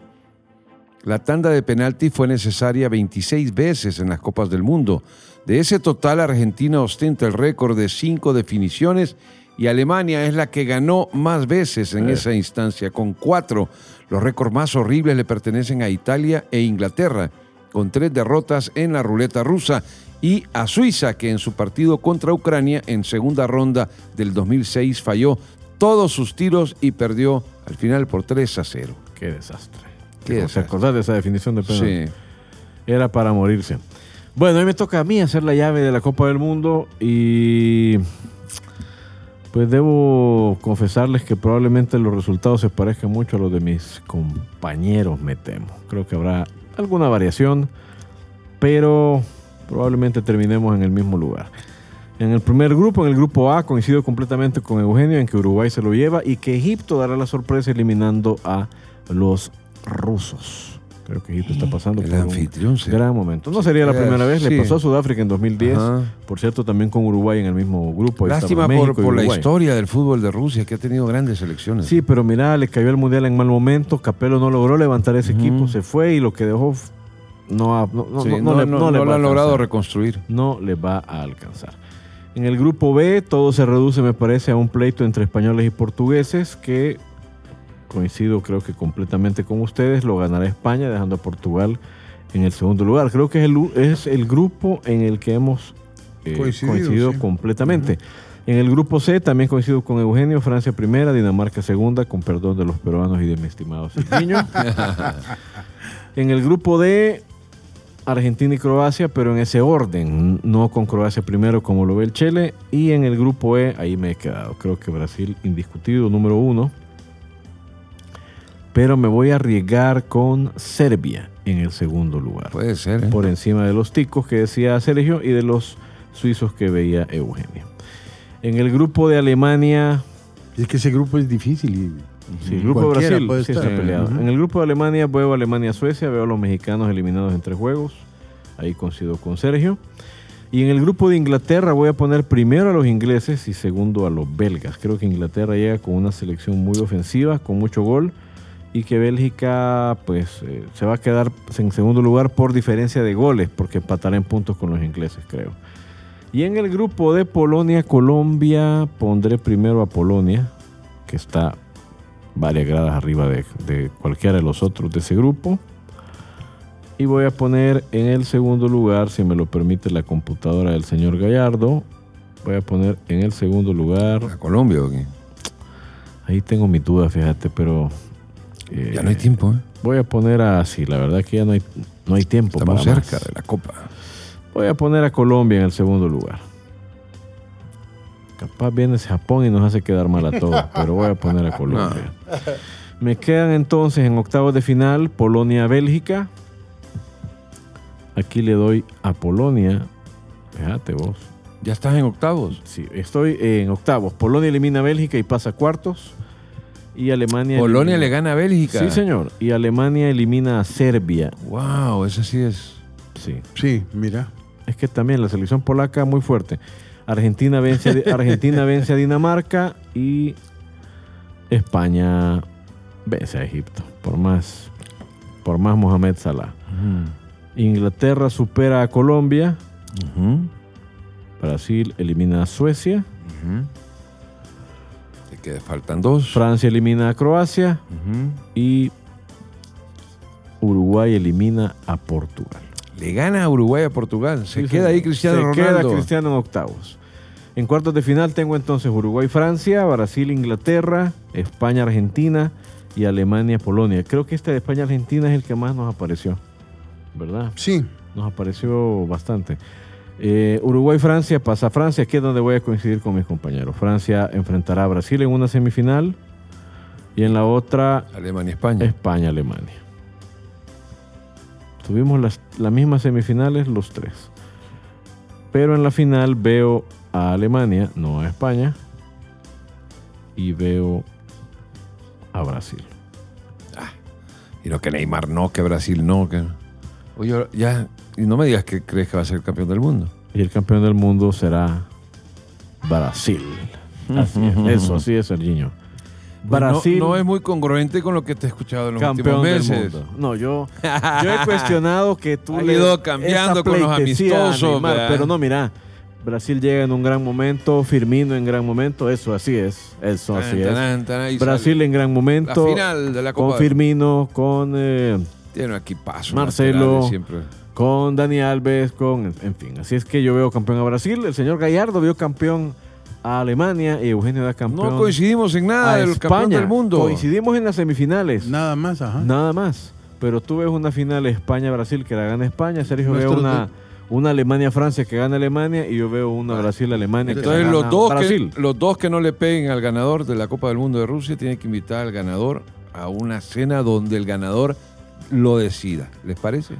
La tanda de penalti fue necesaria 26 veces en las Copas del Mundo. De ese total, Argentina ostenta el récord de cinco definiciones y Alemania es la que ganó más veces en esa instancia, con cuatro. Los récords más horribles le pertenecen a Italia e Inglaterra, con tres derrotas en la ruleta rusa, y a Suiza, que en su partido contra Ucrania en segunda ronda del 2006 falló todos sus tiros y perdió al final por 3 a 0. Qué desastre. Qué ¿Te desastre. acordás de esa definición de penal? Sí. Era para morirse. Bueno, hoy me toca a mí hacer la llave de la Copa del Mundo y pues debo confesarles que probablemente los resultados se parezcan mucho a los de mis compañeros, me temo. Creo que habrá alguna variación, pero probablemente terminemos en el mismo lugar. En el primer grupo, en el grupo A, coincido completamente con Eugenio en que Uruguay se lo lleva y que Egipto dará la sorpresa eliminando a los rusos. Creo que Egipto está pasando El por un anfitrión, sí. gran momento. No sería la primera vez, le pasó a Sudáfrica en 2010. Ajá. Por cierto, también con Uruguay en el mismo grupo. Lástima por, la historia del fútbol de Rusia, que ha tenido grandes selecciones. Sí, pero mira, le cayó el mundial en mal momento. Capello no logró levantar ese equipo, se fue y lo que dejó no, ha- no, no, Sí, no, no, le, no- no le no va lo han logrado reconstruir. No le va a alcanzar. En el grupo B, todo se reduce, me parece, a un pleito entre españoles y portugueses que coincido, creo que completamente con ustedes, lo ganará España, dejando a Portugal en el segundo lugar. Creo que es el, es el grupo en el que hemos eh, Coincidido, coincidido sí. completamente. En el grupo C también coincido con Eugenio, Francia primera, Dinamarca segunda, con perdón de los peruanos y de mi estimado Silviño. en el grupo D, Argentina y Croacia, pero en ese orden, no con Croacia primero como lo ve el Chile. Y en el grupo E, ahí me he quedado. Creo que Brasil indiscutido, número uno. Pero me voy a arriesgar con Serbia en el segundo lugar. Puede ser, ¿eh? Por encima de los ticos que decía Sergio y de los suizos que veía Eugenio. En el grupo de Alemania, Es que ese grupo es difícil. y- Sí, el grupo de Brasil puede sí estar. está peleado. En el grupo de Alemania veo a Alemania-Suecia, veo a los mexicanos eliminados en tres juegos. Ahí coincido con Sergio. Y en el grupo de Inglaterra voy a poner primero a los ingleses y segundo a los belgas. Creo que Inglaterra llega con una selección muy ofensiva, con mucho gol. Y que Bélgica pues eh, se va a quedar en segundo lugar por diferencia de goles, porque empatará en puntos con los ingleses, creo. Y en el grupo de Polonia-Colombia pondré primero a Polonia, que está varias gradas arriba de, de cualquiera de los otros de ese grupo. Y voy a poner en el segundo lugar, si me lo permite la computadora del señor Gallardo, voy a poner en el segundo lugar, ¿A Colombia o qué? ahí tengo mi duda, fíjate, pero... eh, Ya no hay tiempo, ¿eh? Voy a poner a. Sí, la verdad que ya no hay, no hay tiempo Estamos para cerca más. de la Copa. Voy a poner a Colombia en el segundo lugar. Capaz viene Japón y nos hace quedar mal a todos, pero voy a poner a Colombia. Me quedan entonces en octavos de final Polonia-Bélgica. Aquí le doy a Polonia. Fíjate vos. Ya estás en octavos. Sí, estoy en octavos. Polonia elimina a Bélgica y pasa a cuartos. Y Alemania. Polonia elimina- le gana a Bélgica. Sí, señor. Y Alemania elimina a Serbia. Wow, ese sí es. Sí. Sí, mira. Es que también la selección polaca muy fuerte. Argentina vence a, Argentina vence a Dinamarca y España vence a Egipto. Por más, por más Mohamed Salah. Inglaterra supera a Colombia. Brasil elimina a Suecia. Te queda- faltan dos. Francia elimina a Croacia. Y Uruguay elimina a Portugal. Le gana a Uruguay a Portugal. Se Sí, queda ahí Cristiano Se Ronaldo. queda Cristiano en octavos. En cuartos de final tengo entonces Uruguay-Francia, Brasil-Inglaterra, España-Argentina y Alemania-Polonia. Creo que este de España-Argentina es el que más nos apareció, ¿verdad? Sí. Nos apareció bastante. Eh, Uruguay-Francia pasa a Francia, aquí es donde voy a coincidir con mis compañeros. Francia enfrentará a Brasil en una semifinal y en la otra Alemania, España. España-Alemania. Tuvimos las, las mismas semifinales los tres. Pero en la final veo a Alemania, no a España. Y veo a Brasil. Y no que Neymar no, que Brasil no. Que... Oye, ya. Y no me digas que crees que va a ser campeón del mundo. Y el campeón del mundo será Brasil. Así es, eso, así es, Serginho. Pues no- Brasil, no, es muy congruente con lo que te he escuchado en los últimos del meses. mundo. No, yo, yo he cuestionado que tú Ha le- ido cambiando con los amistosos, pero no, mira, Brasil llega en un gran momento, Firmino en gran momento, eso así es, eso así Tan, es. tan, Brasil sale. en gran momento, La final de la Copa. con Firmino, con, eh, Tiene un equipazo. Marcelo. Siempre. Con Dani Alves, con, en fin, así es que yo veo campeón a Brasil, el señor Gallardo vio campeón a Alemania y Eugenio da campeón No coincidimos en nada del campeón España. del mundo. Coincidimos en las semifinales. Nada más, ajá. Nada más. Pero tú ves una final España-Brasil que la gana España. Sergio ve una, una Alemania-Francia que gana Alemania y yo veo una Brasil-Alemania que Entonces los gana dos, Brasil. que, los dos que no le peguen al ganador de la Copa del Mundo de Rusia tienen que invitar al ganador a una cena donde el ganador lo decida. ¿Les parece?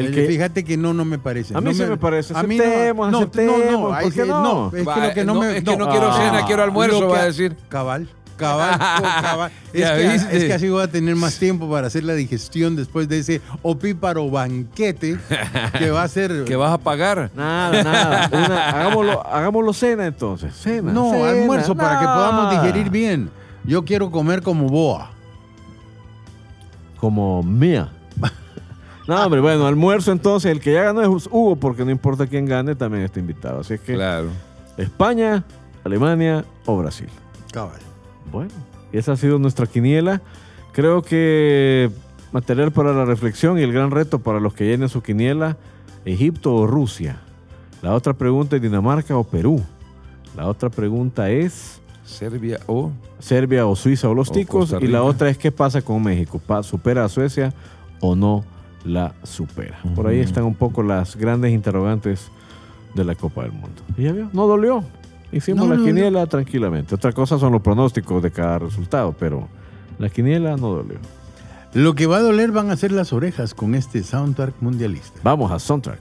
El que- Fíjate que no, no me parece. A mí No sí me parece. a mí Aceptemos, no, no, aceptemos, No, no, ¿por ahí qué sí, no? Es que lo que no, no, me. es que no quiero cena, quiero almuerzo, lo va a que- decir. Cabal. Cabal, cabal. Es, que, es que así voy a tener más tiempo para hacer la digestión después de ese opíparo banquete que va a ser. ¿Que vas a pagar? Nada, nada. Una- hagámoslo, hagámoslo cena entonces. Cena. No, cena. almuerzo para que podamos digerir bien. Yo quiero comer como boa. Como mía. No, hombre, bueno, almuerzo entonces. El que ya ganó es Hugo, porque no importa quién gane, también está invitado. Así es que Claro. España, Alemania o Brasil. Cabal. Bueno, esa ha sido nuestra quiniela. Creo que material para la reflexión y el gran reto para los que llenen su quiniela, Egipto o Rusia. La otra pregunta es Dinamarca o Perú. La otra pregunta es Serbia o Serbia o Suiza o los O ticos. Y la otra es qué pasa con México. ¿Supera a Suecia o no la supera? Por ahí están un poco las grandes interrogantes de la Copa del Mundo. Y ya vio, no dolió. Hicimos No, la no, quiniela tranquilamente. Otra cosa son los pronósticos de cada resultado, pero la quiniela no dolió. Lo que va a doler van a ser las orejas con este soundtrack mundialista. Vamos a Soundtrack.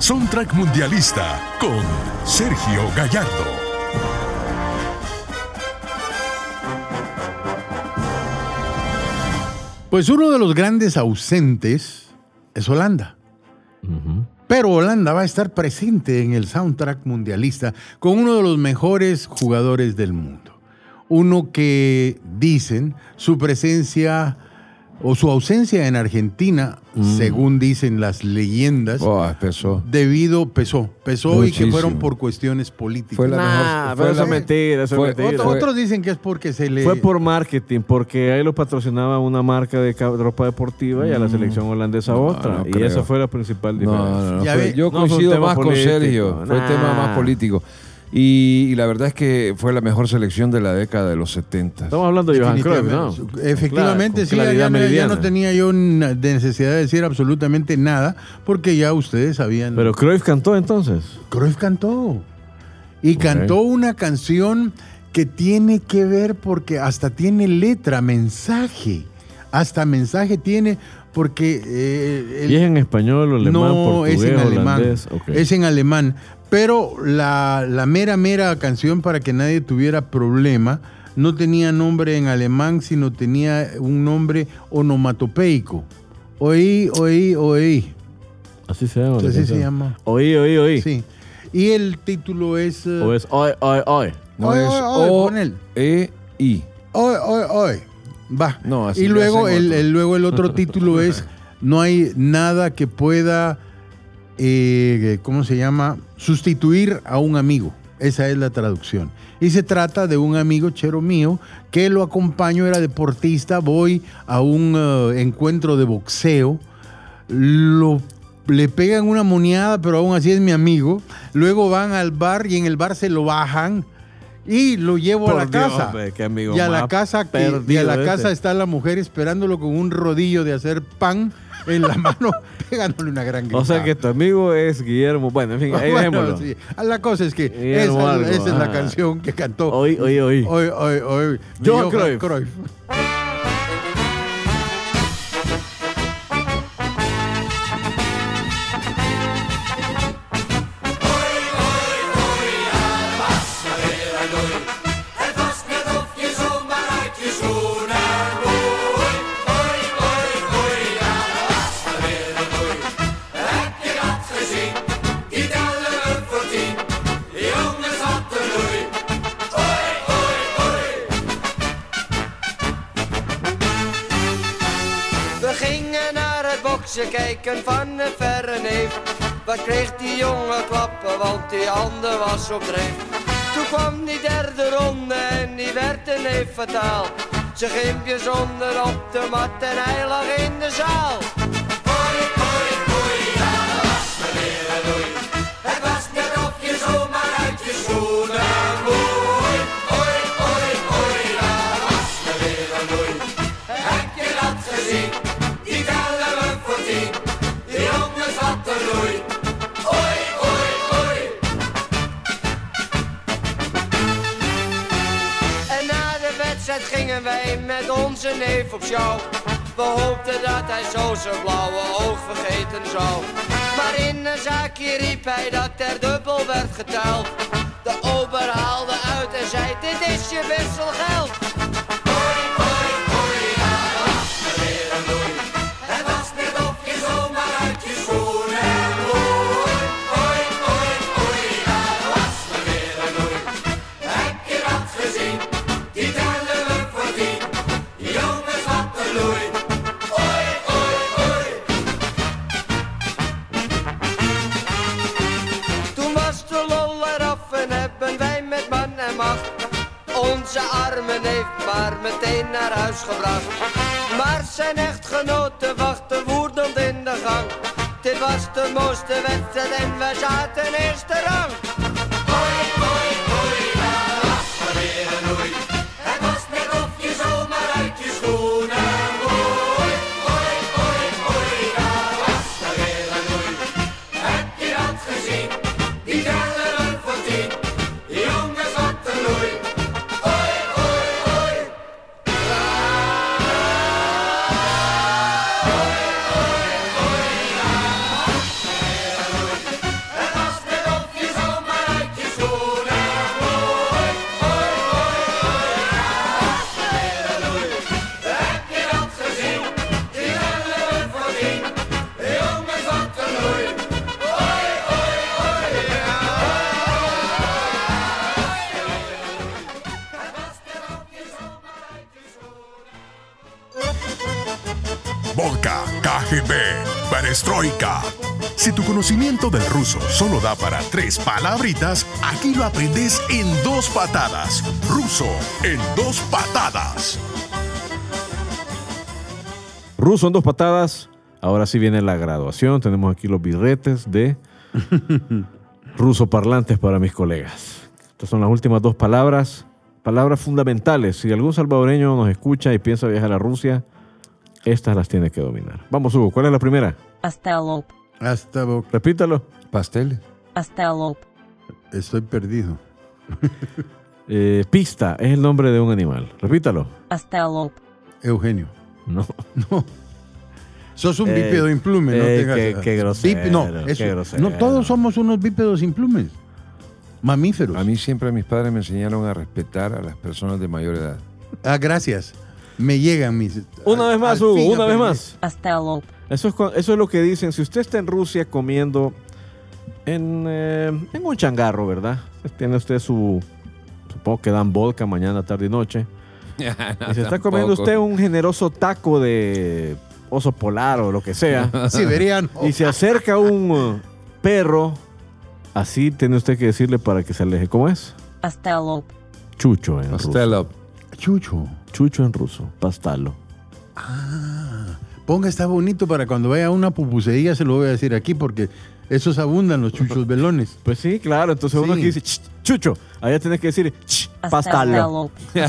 Soundtrack Mundialista con Sergio Gallardo. Pues uno de los grandes ausentes es Holanda. Pero Holanda va a estar presente en el soundtrack mundialista con uno de los mejores jugadores del mundo. Uno que dicen su presencia o su ausencia en Argentina, según dicen las leyendas, Oh, empezó. debido, pesó, pesó y que fueron por cuestiones políticas. Fue la Nah, mejor. pero fue la- es mentira, eso fue- mentira. Otro- fue- otros dicen que es porque se le... Fue por marketing, porque ahí lo patrocinaba una marca de ropa deportiva y a la selección holandesa Mm. No, otra. no y creo. esa fue la principal diferencia. fue- yo fue coincido más con Sergio. Fue nah. tema más político. Y, y la verdad es que fue la mejor selección de la década de los 70. Estamos hablando de Johan Cruyff, ¿no? Efectivamente, Claro, sí, ya, ya no- ya meridiana. no tenía yo na- de necesidad de decir absolutamente nada, porque ya ustedes sabían. Pero Cruyff cantó entonces. Cruyff cantó. Y cantó una canción que tiene que ver porque hasta tiene letra, mensaje. Hasta mensaje tiene porque... eh, el- ¿Y es en español, alemán, no, portugués, es en alemán. holandés? Es en alemán. Pero la, la mera, mera canción para que nadie tuviera problema no tenía nombre en alemán, sino tenía un nombre onomatopeico. Oí, oí, oí. Así se llama. la Así se llama. Oí, oí, oí. Sí. Y el título es... eh, O es oy, oy, oy. No Oy, es oy, oy, O. E, I. Hoy, hoy, hoy. Va. No, así y luego hacen el, otro. el- luego el otro título es No hay nada que pueda, eh, ¿cómo se llama? Sustituir a un amigo. Esa es la traducción. Y se trata de un amigo chero mío que lo acompaño, era deportista, voy a un eh, encuentro de boxeo, lo, le pegan una moneada, pero aún así es mi amigo. Luego van al bar y en el bar se lo bajan y lo llevo a la Dios, casa. hombre, qué amigo y a la casa, que- y a la ese. casa está la mujer esperándolo con un rodillo de hacer pan en la mano, pegándole una gran O sea gritada. que tu amigo es Guillermo. Bueno, en fin, ahí Bueno, sí. La cosa es que esa, esa es la ajá. canción que cantó Oí, oí, oí. Hoy, hoy, hoy. Johan Johan Cruyff. Boksen kijken van een verre neef. Wat kreeg die jongen klappen, want die handen was op dreef. Toen kwam die derde ronde en die werd een neef fataal. Zijn gimpje zonder op de mat en hij lag in de zaal. Hoi, hoi, hoi, dat was maar weer hij zo zijn blauwe oog vergeten zou. Maar in een zaakje riep hij dat er dubbel werd geteld. De ober haalde uit en zei, dit is je wisselgeld. tres palabritas, aquí lo aprendes en dos patadas. Ruso, en dos patadas. Ruso en dos patadas. Ahora sí viene la graduación. Tenemos aquí los birretes de ruso parlantes para mis colegas. Estas son las últimas dos palabras, palabras fundamentales. Si algún salvadoreño nos escucha y piensa viajar a Rusia, estas las tiene que dominar. Vamos, Hugo, ¿cuál es la primera? Pastelop. Hasta Repítalo. Pasteles hasta el. Estoy perdido. Eh, pista es el nombre de un animal. Repítalo. Hasta el. Eugenio. No. No. Sos un eh, bípedo implume, no eh, qué, eh, qué, grosero, no, eso, grosero. No, todos somos unos bípedos implumes. Mamíferos. A mí siempre mis padres me enseñaron a respetar a las personas de mayor edad. Ah, gracias. Me llegan mis. Una vez más, Hugo, una vez más. Hasta el eso es lo que dicen. Si usted está en Rusia comiendo eh, en, un changarro, ¿verdad? Tiene usted su. Supongo que dan volca mañana, tarde y noche. y se está comiendo usted un generoso taco de oso polar o lo que sea. Siberiano. Y se acerca un eh, perro. Así tiene usted que decirle para que se aleje. ¿Cómo es? Pastelo. Chucho en Pastelo. ruso. Chucho. Chucho en ruso. Pastalo. Ah. Ponga está bonito para cuando vaya a una pupusería, se lo voy a decir aquí porque esos abundan los chuchos velones. Pues sí, claro. Entonces uno que dice, chucho, allá tienes que decir, pastalo.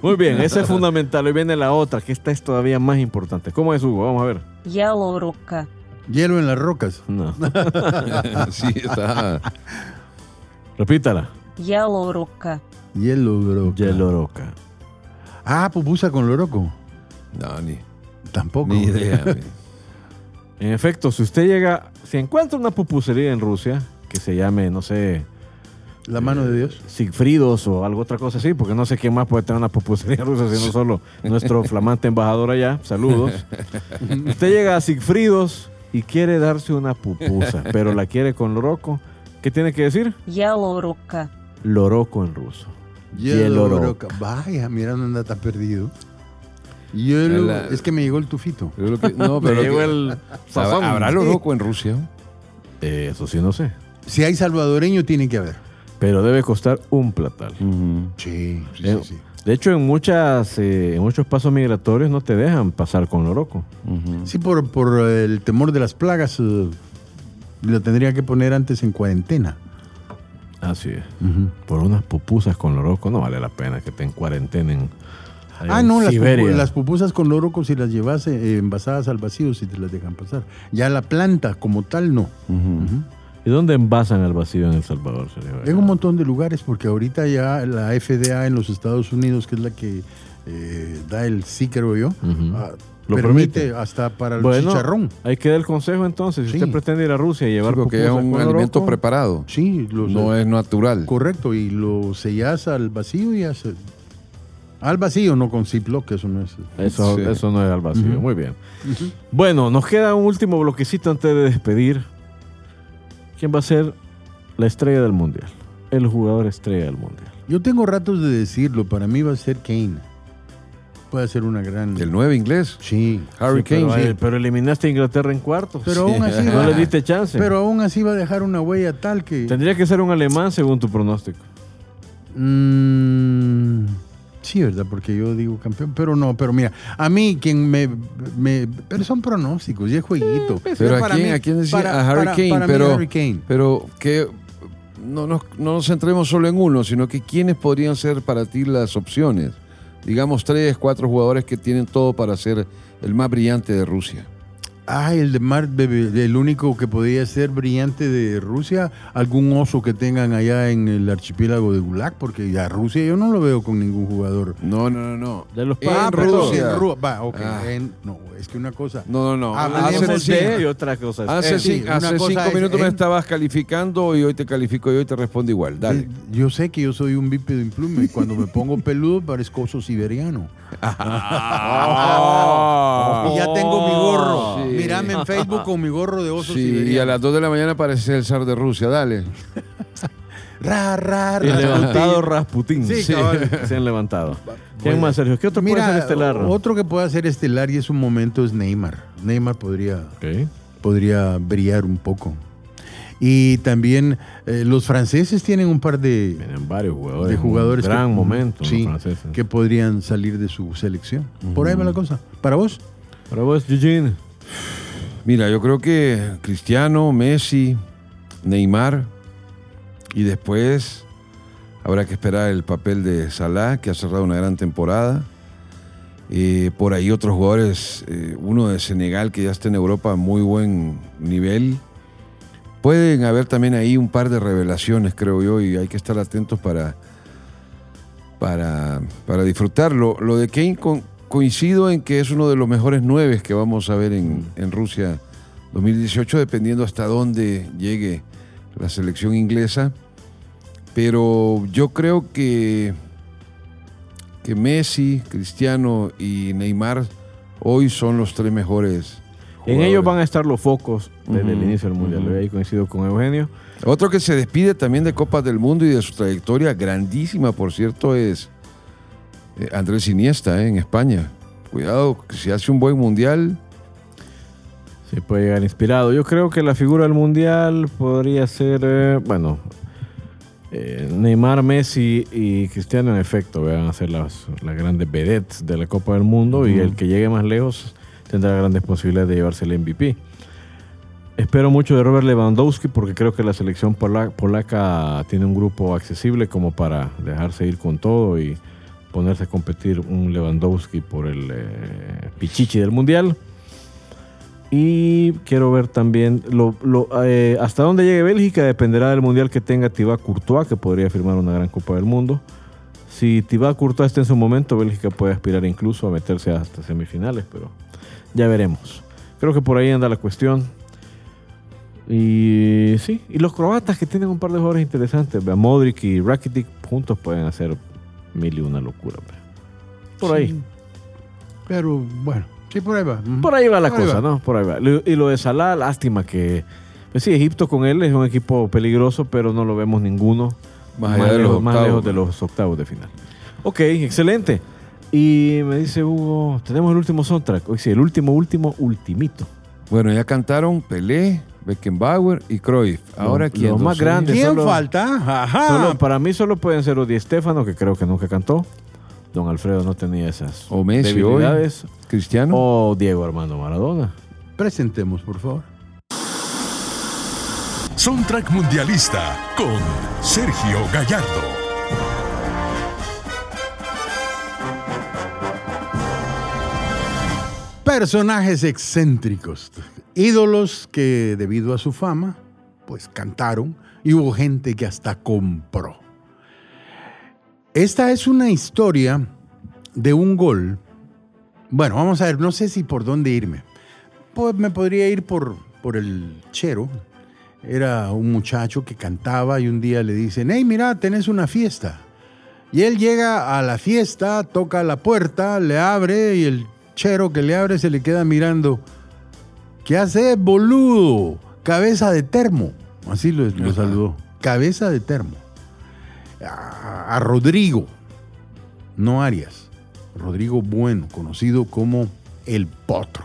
Muy bien, esa es fundamental. Hoy viene la otra, que esta es todavía más importante. ¿Cómo es, Hugo? Vamos a ver. Hielo roca. Hielo en las rocas. No. sí, está. Repítala. Hielo roca. Hielo roca. Hielo roca. Ah, pupusa con loroco. No, ni. Tampoco. Ni idea. En efecto, si usted llega, si encuentra una pupusería en Rusia que se llame, no sé. La mano de Dios. Eh, Sigfridos o algo otra cosa así, porque no sé quién más puede tener una pupusería rusa, sino solo nuestro flamante embajador allá. Saludos. usted llega a Sigfridos y quiere darse una pupusa, pero la quiere con loroco. ¿Qué tiene que decir? Yaloroka. Loroco en ruso. Yaloroka. Vaya, mira, no anda tan perdido. La- Es que me llegó el tufito. Lo que- no, pero lo llegó que- el sazón. ¿Habrá loroco en Rusia? Eh, Eso sí, no sé. Si hay salvadoreño, tiene que haber. Pero debe costar un platal. Sí, sí, Eh, sí. sí. De hecho, en muchas, eh, en muchos pasos migratorios no te dejan pasar con loroco. Sí, por, por el temor de las plagas, eh, lo tendría que poner antes en cuarentena. Así es. Por unas pupusas con loroco no vale la pena que te en cuarentena en allá Ah, no, las, Siberia. pupu- las pupusas con loroco, si las llevas eh, envasadas al vacío, si te las dejan pasar. Ya la planta como tal, no. ¿Y dónde envasan al vacío en El Salvador? señor? En un montón de lugares, porque ahorita ya la FDA en los Estados Unidos, que es la que eh, da el sí, creo yo, ah, Lo permite, permite. hasta para el Bueno, chicharrón. Ahí queda el consejo entonces. Si Sí. usted pretende ir a Rusia y llevar porque es un alimento preparado. Sí, lo No es natural. correcto. Y lo sellas al vacío y ya se- Al vacío, no con Ziploc, que eso no es. Eso, Sí. eso no es al vacío. Muy bien. Bueno, nos queda un último bloquecito antes de despedir. ¿Quién va a ser la estrella del mundial? El jugador estrella del mundial. Yo tengo ratos de decirlo, para mí va a ser Kane. Puede ser una gran. El 9 inglés. Sí. Harry Sí, pero, Kane. eh, pero eliminaste a Inglaterra en cuartos. Pero aún así no va- le diste chance. Pero aún así va a dejar una huella tal que. Tendría que ser un alemán según tu pronóstico. Mm, sí, ¿verdad? Porque yo digo campeón. Pero no, pero mira, a mí quien me. me- pero son pronósticos y es jueguito. Pero a quién, mí- a quién decía para- a Harry para- Kane, para mí pero, Harry Kane. pero que no nos, no nos centremos solo en uno, sino que quiénes podrían ser para ti las opciones. Digamos tres, cuatro jugadores que tienen todo para ser el más brillante de Rusia. Ay, el de Mar, bebé, el único que podría ser brillante de Rusia, algún oso que tengan allá en el archipiélago de Gulag, porque a Rusia yo no lo veo con ningún jugador. No, no, no, no. De los En Ah, Rusia. va, ok, Ah. en- no, es que una cosa. No, no, no. Hace, sí. de y otra cosa. hace sí, cosa cinco es minutos me estabas calificando y hoy te califico y hoy te respondo igual. Dale. Eh, Yo sé que yo soy un bípedo implume y cuando me pongo peludo parezco oso siberiano. Y ya tengo mi gorro. Sí. Mírame en Facebook con mi gorro de oso Sí, y a las 2 de la mañana parece el zar de Rusia. Dale. Ra, ra, Y ra, levantado Rasputín. Sí, cabal. Se han levantado. ¿Quién más, Sergio? ¿Qué otro puede Mira, ser estelar? otro que puede ser estelar y es un momento es Neymar. Neymar podría, podría brillar un poco. Y también eh, los franceses tienen un par de, Vienen varios jugadores. de jugadores Un gran que, momento. sí, los franceses. que podrían salir de su selección. Por ahí va la cosa. ¿Para vos? Para vos, Eugene. Mira, yo creo que Cristiano, Messi, Neymar Y después habrá que esperar el papel de Salah, que ha cerrado una gran temporada. Eh, por ahí otros jugadores, eh, uno de Senegal que ya está en Europa muy buen nivel. Pueden haber también ahí un par de revelaciones, creo yo, y hay que estar atentos para, para, para disfrutarlo. Lo de Kane con- coincido en que es uno de los mejores nueve que vamos a ver en, en Rusia 2018, dependiendo hasta dónde llegue la selección inglesa. Pero yo creo que, que Messi, Cristiano y Neymar hoy son los tres mejores. En jugadores. ellos van a estar los focos desde el inicio del Mundial. ujú. Ahí coincido con Eugenio. Otro que se despide también de Copas del Mundo y de su trayectoria grandísima, por cierto, es eh, Andrés Iniesta eh, en España. Cuidado, que si hace un buen mundial, Sí, puede llegar inspirado. Yo creo que la figura del Mundial podría ser, eh, bueno, Neymar, Messi y Cristiano en efecto van a ser las, las grandes vedettes de la Copa del Mundo y el que llegue más lejos tendrá grandes posibilidades de llevarse el MVP. Espero mucho de Robert Lewandowski porque creo que la selección pola- polaca tiene un grupo accesible como para dejarse ir con todo y ponerse a competir un Lewandowski por el eh, pichichi del Mundial. Y quiero ver también eh, hasta dónde llegue Bélgica dependerá del mundial que tenga Thibaut Courtois, que podría firmar una gran Copa del Mundo. Si Thibaut Courtois está en su momento, Bélgica puede aspirar incluso a meterse hasta semifinales, pero ya veremos. Creo que por ahí anda la cuestión. Y sí, y los croatas que tienen un par de jugadores interesantes, Modric y Rakitic juntos pueden hacer mil y una locura. Por ahí. Pero bueno, sí, por ahí va. Por ahí va la Por cosa, va. ¿no? Por ahí va. Y lo de Salah, lástima que. Pues sí, Egipto con él es un equipo peligroso, pero no lo vemos ninguno Más allá de los lejos, más lejos de los octavos de final. Ok, excelente. Y me dice Hugo, tenemos el último soundtrack. Hoy sí, el último, último, ultimito. bueno, ya cantaron Pelé, Beckenbauer y Cruyff. Ahora, Los- ¿quién? los más grandes. ¿Quién solo- falta? Ajá. Solo, para mí solo pueden ser Odi Estefano, que creo que nunca cantó. Don Alfredo no tenía esas O Messi debilidades. Cristiano. O Diego Armando Maradona. Presentemos, por favor. Soundtrack Mundialista con Sergio Gallardo. Personajes excéntricos, ídolos que debido a su fama, pues cantaron y hubo gente que hasta compró. Esta es una historia de un gol. Bueno, vamos a ver, no sé si por dónde irme. Pues me podría ir por, por el chero. Era un muchacho que cantaba y un día le dicen, hey, mira, tenés una fiesta. Y él llega a la fiesta, toca la puerta, le abre y el chero que le abre se le queda mirando. ¿Qué haces, boludo? Cabeza de termo. Así lo, lo saludó. Cabeza de termo. A, a Rodrigo, no Arias. Rodrigo Bueno, conocido como el Potro.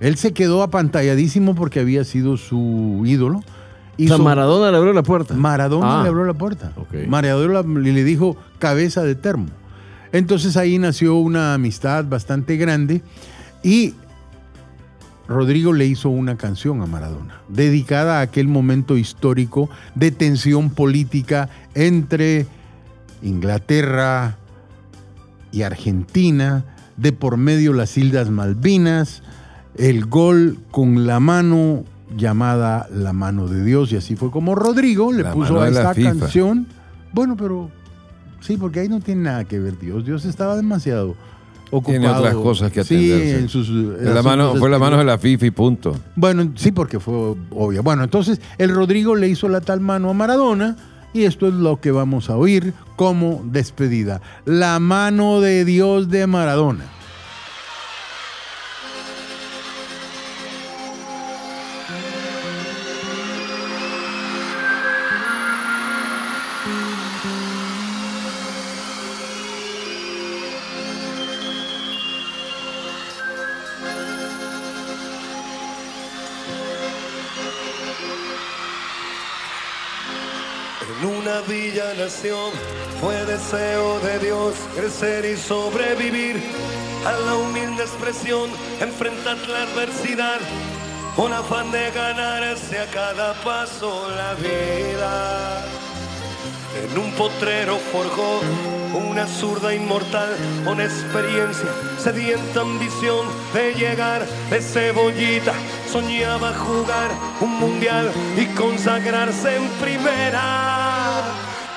Él se quedó apantalladísimo porque había sido su ídolo. O sea, Hizo- Maradona le abrió la puerta. Maradona Ah. le abrió la puerta. Maradona le le dijo cabeza de termo. Entonces ahí nació una amistad bastante grande y Rodrigo le hizo una canción a Maradona, dedicada a aquel momento histórico de tensión política entre Inglaterra y Argentina, de por medio las Islas Malvinas, el gol con la mano llamada La mano de Dios, y así fue como Rodrigo le La puso a esta FIFA. canción. Bueno, pero sí, porque ahí no tiene nada que ver Dios. Dios estaba demasiado ocupado. Tiene otras cosas que Sí, atenderse. en sus En la mano, fue la mano de la FIFA y punto. bueno, sí, porque fue obvio. Bueno, entonces el Rodrigo le hizo la tal mano a Maradona y esto es lo que vamos a oír como despedida. La mano de Dios de Maradona. Fue deseo de Dios crecer y sobrevivir a la humilde expresión, enfrentar la adversidad, con afán de ganarse a cada paso la vida. En un potrero forjó una zurda inmortal con experiencia, sedienta ambición de llegar de cebollita. Soñaba jugar un mundial y consagrarse en primera.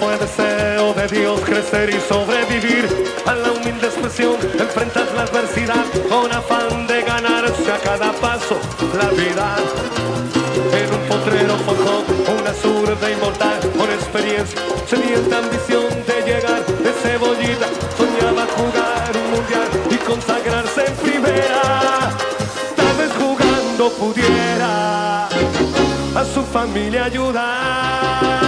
Fue deseo de Dios crecer y sobrevivir a la humilde expresión, enfrentar la adversidad con afán de ganarse a cada paso la vida. En un potrero forjó una zurda inmortal con experiencia, sedienta ambición de llegar de cebollita, soñaba jugar un mundial y consagrarse en primera. Tal vez jugando pudiera a su familia ayudar.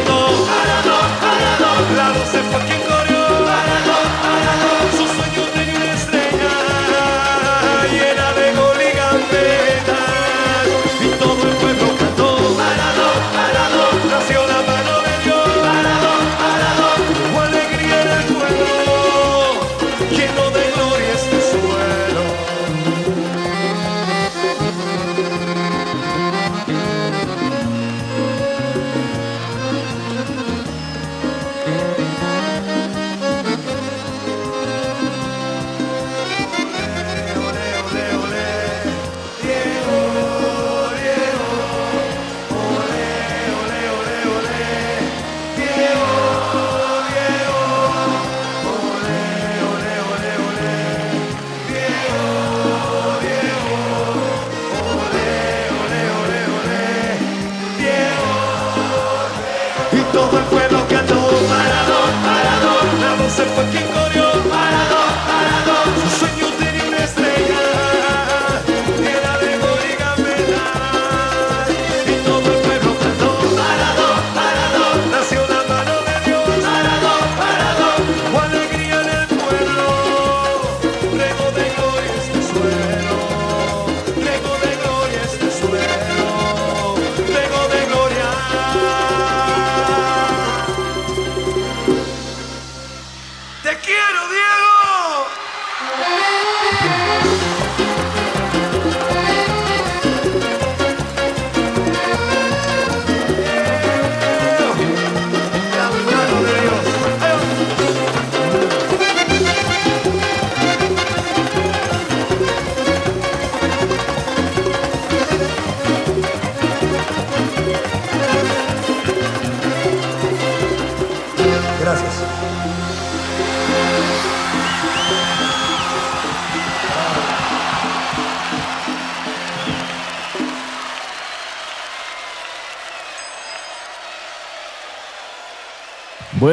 parado, la se fue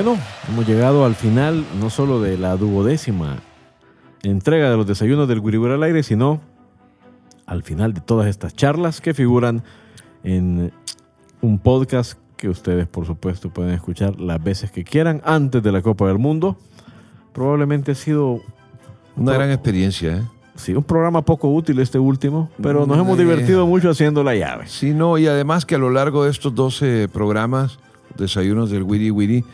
Bueno, hemos llegado al final no solo de la duodécima entrega de los desayunos del Guiriguira al aire, sino al final de todas estas charlas que figuran en un podcast que ustedes, por supuesto, pueden escuchar las veces que quieran antes de la Copa del Mundo. Probablemente ha sido Una gran experiencia, ¿eh? sí, un programa poco útil este último, pero nos Mm, hemos eh. divertido mucho haciendo la llave. Sí, no, y además que a lo largo de estos 12 programas, desayunos del Wiri Wiri,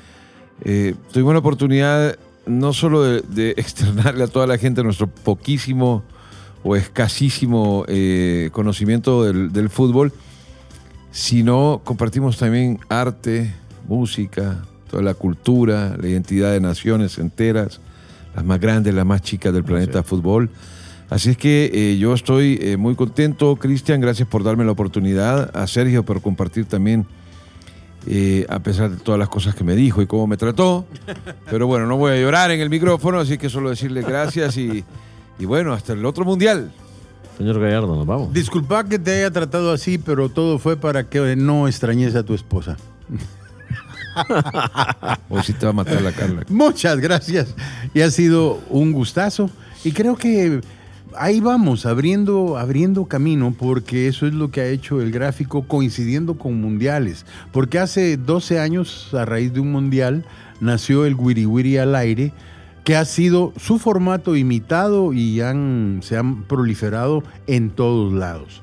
eh, tuvimos la oportunidad no solo de, de externarle a toda la gente nuestro poquísimo o escasísimo eh, conocimiento del, del fútbol, sino compartimos también arte, música, toda la cultura, la identidad de naciones enteras, las más grandes, las más chicas del planeta fútbol. Así es que eh, yo estoy eh, muy contento, Cristian, gracias por darme la oportunidad, a Sergio por compartir también, eh, a pesar de todas las cosas que me dijo y cómo me trató. Pero bueno, no voy a llorar en el micrófono, así que solo decirle gracias y, y bueno, hasta el otro mundial. Señor Gallardo, nos vamos. Disculpa que te haya tratado así, pero todo fue para que no extrañes a tu esposa. Hoy sí te va a matar la Carla. Muchas gracias. Y ha sido un gustazo. Y creo que ahí vamos, abriendo, abriendo camino, porque eso es lo que ha hecho el gráfico coincidiendo con mundiales. Porque hace 12 años, a raíz de un mundial, nació el Wiri Wiri al aire, que ha sido su formato imitado y se han proliferado en todos lados.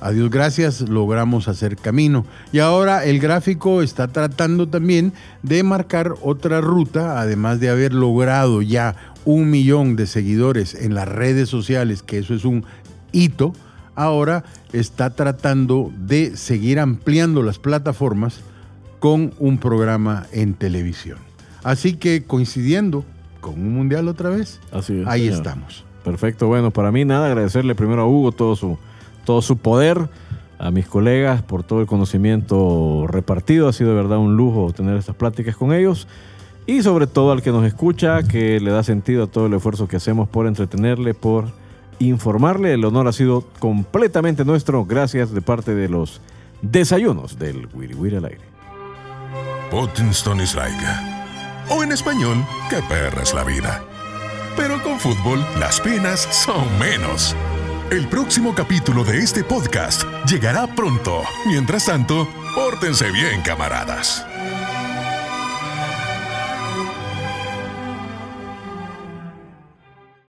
A Dios gracias logramos hacer camino. Y ahora el gráfico está tratando también de marcar otra ruta, además de haber logrado ya un millón de seguidores en las redes sociales, que eso es un hito. Ahora está tratando de seguir ampliando las plataformas con un programa en televisión. Así que coincidiendo con un mundial otra vez, Así es, ahí señor. estamos. Perfecto, bueno, para mí nada, agradecerle primero a Hugo todo su, todo su poder, a mis colegas por todo el conocimiento repartido, ha sido de verdad un lujo tener estas pláticas con ellos y sobre todo al que nos escucha, que le da sentido a todo el esfuerzo que hacemos por entretenerle, por informarle, el honor ha sido completamente nuestro, gracias de parte de los desayunos del Wiri Wiri al aire. Potenston is like. O en español, qué perra es la vida. Pero con fútbol, las penas son menos. El próximo capítulo de este podcast llegará pronto. Mientras tanto, pórtense bien, camaradas.